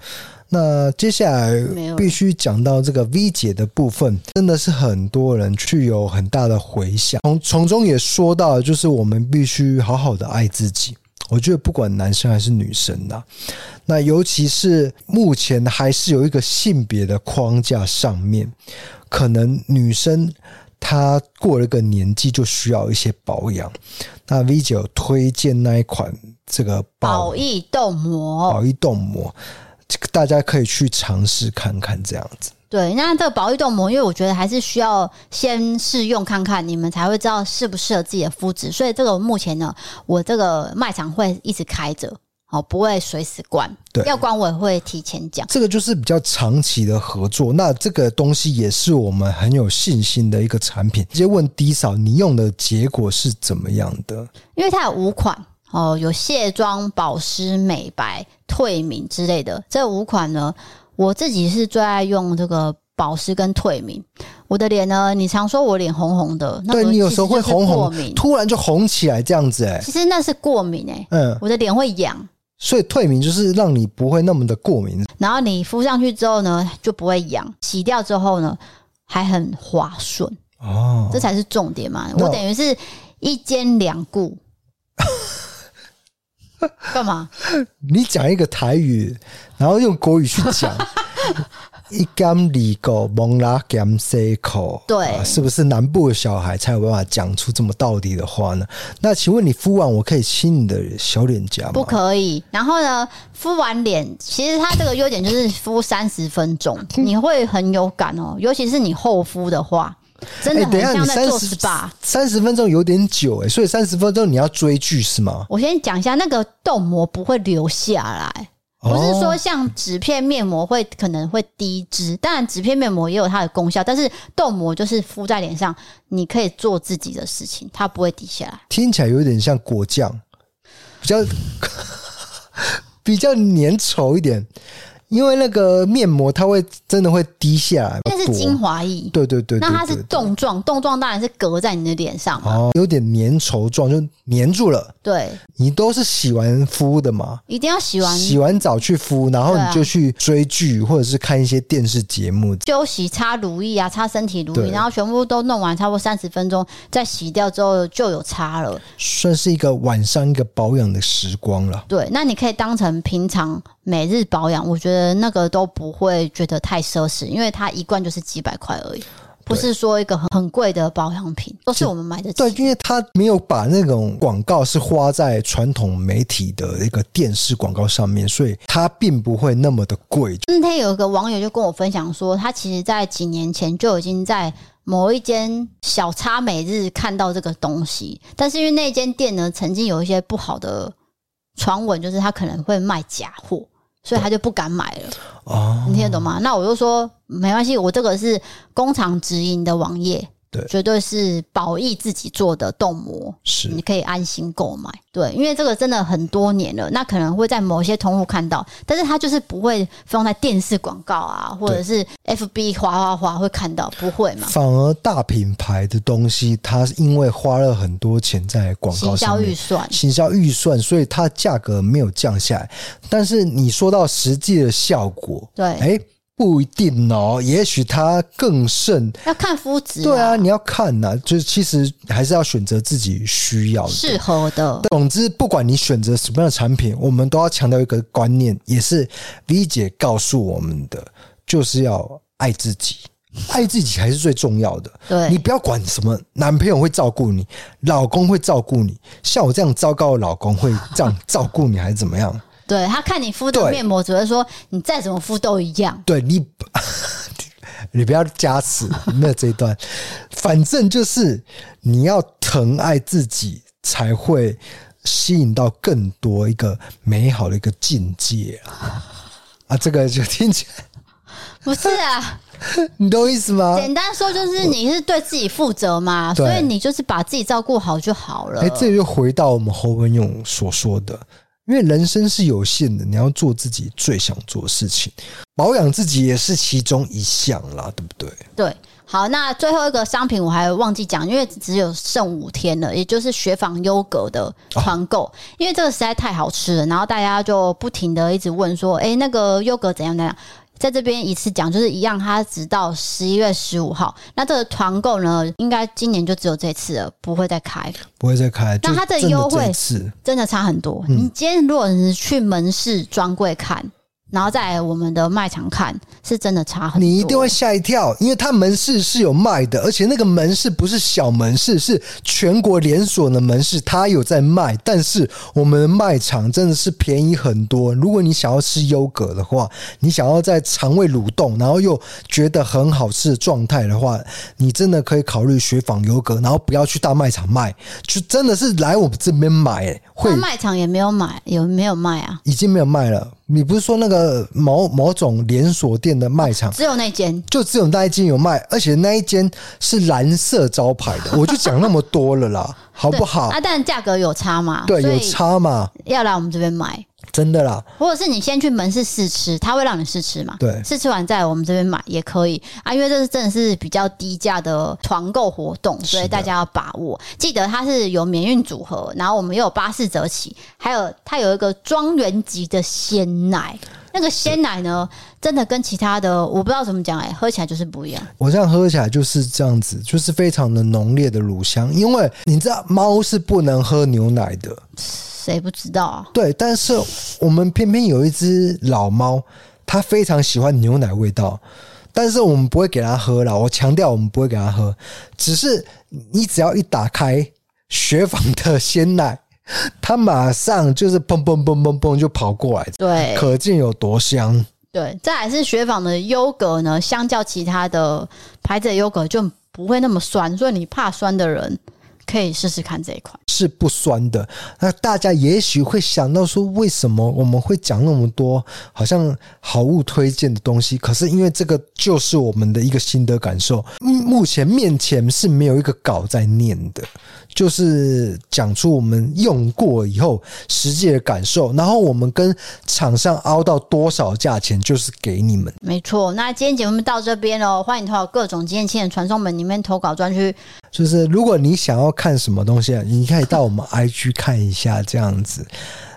那接下来必须讲到这个 V 姐的部分，真的是很多人去有很大的回响。从从中也说到，就是我们必须好好的爱自己。我觉得不管男生还是女生呐，那尤其是目前还是有一个性别的框架上面，可能女生她过了个年纪就需要一些保养。那 V 姐有推荐那一款。这个宝益冻膜，宝益冻膜，这个大家可以去尝试看看，这样子。对，那这个保益冻膜，因为我觉得还是需要先试用看看，你们才会知道适不适合自己的肤质。所以这个目前呢，我这个卖场会一直开着，哦，不会随时关。对，要关我也会提前讲。这个就是比较长期的合作，那这个东西也是我们很有信心的一个产品。直接问低嫂，你用的结果是怎么样的？因为它有五款。哦，有卸妆、保湿、美白、退敏之类的这五款呢，我自己是最爱用这个保湿跟退敏。我的脸呢，你常说我脸红红的，对，你有时候会红红，突然就红起来这样子哎、欸。其实那是过敏哎、欸，嗯，我的脸会痒，所以退敏就是让你不会那么的过敏。然后你敷上去之后呢，就不会痒，洗掉之后呢，还很滑顺哦，这才是重点嘛。我等于是一兼两顾。干嘛？你讲一个台语，然后用国语去讲，一干二狗，蒙拉兼四口，对、啊，是不是南部的小孩才有办法讲出这么道理的话呢？那请问你敷完，我可以亲你的小脸颊吗？不可以。然后呢，敷完脸，其实它这个优点就是敷三十分钟，你会很有感哦，尤其是你厚敷的话。真的很像在做 SPA，三十分钟有点久哎，所以三十分钟你要追剧是吗？我先讲一下，那个冻膜不会留下来，不是说像纸片面膜会可能会低脂，当然纸片面膜也有它的功效，但是冻膜就是敷在脸上，你可以做自己的事情，它不会滴下来。听起来有点像果酱，比较比较粘稠一点。因为那个面膜，它会真的会滴下来，那是精华液。对对对，对，那它是冻状，冻状当然是隔在你的脸上嘛，哦，有点粘稠状，就粘住了。对，你都是洗完敷的嘛？一定要洗完，洗完澡去敷，然后你就去追剧或者是看一些电视节目，休息擦乳液啊，擦身体乳液，然后全部都弄完，差不多三十分钟，再洗掉之后就有擦了，算是一个晚上一个保养的时光了。对，那你可以当成平常每日保养，我觉得。那个都不会觉得太奢侈，因为它一罐就是几百块而已，不是说一个很很贵的保养品，都是我们买的。对，因为它没有把那种广告是花在传统媒体的一个电视广告上面，所以它并不会那么的贵。那天有一个网友就跟我分享说，他其实在几年前就已经在某一间小差每日看到这个东西，但是因为那间店呢，曾经有一些不好的传闻，就是他可能会卖假货。所以他就不敢买了，哦，你听得懂吗？那我就说没关系，我这个是工厂直营的网页。对，绝对是宝益自己做的冻膜，是你可以安心购买。对，因为这个真的很多年了，那可能会在某些通路看到，但是它就是不会放在电视广告啊，或者是 FB 滑滑滑会看到，不会嘛？反而大品牌的东西，它因为花了很多钱在广告上面，行销预算，行销预算，所以它价格没有降下来。但是你说到实际的效果，对，哎、欸。不一定哦，也许他更胜。要看肤质。对啊，你要看呐、啊，就是其实还是要选择自己需要的、适合的。总之，不管你选择什么样的产品，我们都要强调一个观念，也是 V 姐告诉我们的，就是要爱自己，爱自己才是最重要的。对，你不要管什么男朋友会照顾你，老公会照顾你，像我这样糟糕的老公会这样照顾你，还是怎么样？对，他看你敷的面膜，只会说你再怎么敷都一样。对你，你不要加词，没有这一段。反正就是你要疼爱自己，才会吸引到更多一个美好的一个境界啊！啊，这个就听起来不是啊。你懂我意思吗？简单说就是你是对自己负责嘛，所以你就是把自己照顾好就好了。哎，这就回到我们侯文勇所说的，因为人生是有限的，你要做自己最想做的事情，保养自己也是其中一项啦，对不对？对，好，那最后一个商品我还忘记讲，因为只有剩五天了，也就是雪纺优格的团购，因为这个实在太好吃了，然后大家就不停的一直问说，哎，那个优格怎样怎样？在这边一次讲，就是一样，它直到十一月十五号。那这个团购呢，应该今年就只有这次了，不会再开，不会再开。那它的优惠是真的差很多。嗯、你今天如果是去门市专柜看。然后在我们的卖场看，是真的差很多。你一定会吓一跳，因为它门市是有卖的，而且那个门市不是小门市，是全国连锁的门市，它有在卖。但是我们的卖场真的是便宜很多。如果你想要吃优格的话，你想要在肠胃蠕动，然后又觉得很好吃的状态的话，你真的可以考虑雪纺优格，然后不要去大卖场卖，就真的是来我们这边买。哎，会卖场也没有买，有没有卖啊？已经没有卖了。你不是说那个某某种连锁店的卖场，只有那间，就只有那一间有卖，而且那一间是蓝色招牌的，我就讲那么多了啦，好不好？啊，但价格有差嘛？对，有差嘛？要来我们这边买。真的啦，或者是你先去门市试吃，他会让你试吃嘛？对，试吃完在我们这边买也可以啊，因为这是真的是比较低价的团购活动，所以大家要把握。记得它是有免运组合，然后我们又有八四折起，还有它有一个庄园级的鲜奶，那个鲜奶呢，真的跟其他的我不知道怎么讲哎、欸，喝起来就是不一样。我这样喝起来就是这样子，就是非常的浓烈的乳香，因为你知道猫是不能喝牛奶的。谁不知道啊？对，但是我们偏偏有一只老猫，它非常喜欢牛奶味道，但是我们不会给它喝了。我强调，我们不会给它喝，只是你只要一打开雪纺的鲜奶，它马上就是砰砰砰砰砰就跑过来，对，可见有多香。对，再来是雪纺的优格呢，相较其他的牌子的优格就不会那么酸，所以你怕酸的人。可以试试看这一款是不酸的。那大家也许会想到说，为什么我们会讲那么多好像好物推荐的东西？可是因为这个就是我们的一个心得感受。目前面前是没有一个稿在念的，就是讲出我们用过以后实际的感受，然后我们跟厂商凹到多少价钱，就是给你们。没错。那今天节目到这边哦，欢迎投稿各种经验亲人传送门里面投稿专区。就是如果你想要看什么东西啊，你可以到我们 IG 看一下这样子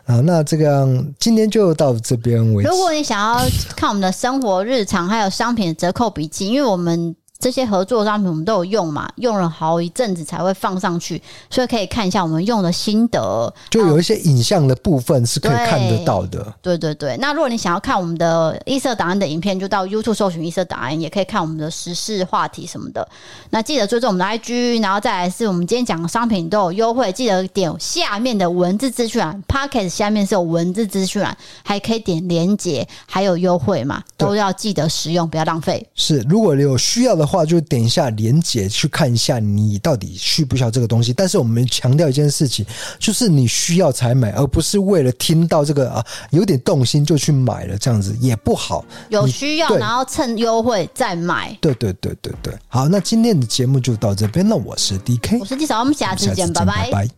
啊。那这个今天就到这边为止。如果你想要看我们的生活日常还有商品的折扣笔记，因为我们。这些合作商品我们都有用嘛，用了好一阵子才会放上去，所以可以看一下我们用的心得。就有一些影像的部分是可以看得到的。对对对，那如果你想要看我们的异色档案的影片，就到 YouTube 搜寻异色档案，也可以看我们的时事话题什么的。那记得追踪我们的 IG，然后再来是我们今天讲的商品都有优惠，记得点下面的文字资讯栏，Podcast 下面是有文字资讯栏，还可以点连结，还有优惠嘛，都要记得使用，不要浪费。是，如果你有需要的。话，就点一下连接去看一下你到底需不需要这个东西。但是我们强调一件事情，就是你需要才买，而不是为了听到这个啊有点动心就去买了，这样子也不好。有需要，然后趁优惠再买。对对对对对。好，那今天的节目就到这边。那我是 D K，我是纪少，我们下次见，拜拜。拜拜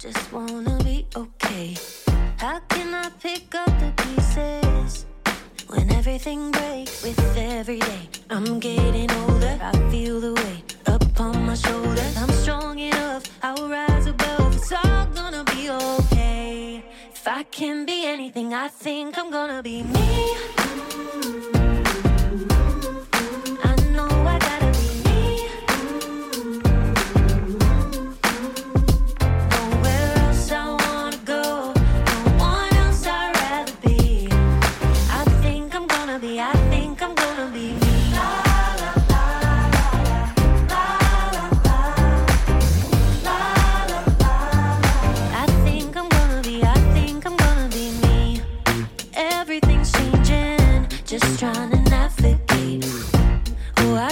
Just wanna be ok How can I pick up the everything breaks with every day. I'm getting older, I feel the weight up on my shoulders. I'm strong enough, I'll rise above. It's all gonna be okay. If I can be anything, I think I'm gonna be me.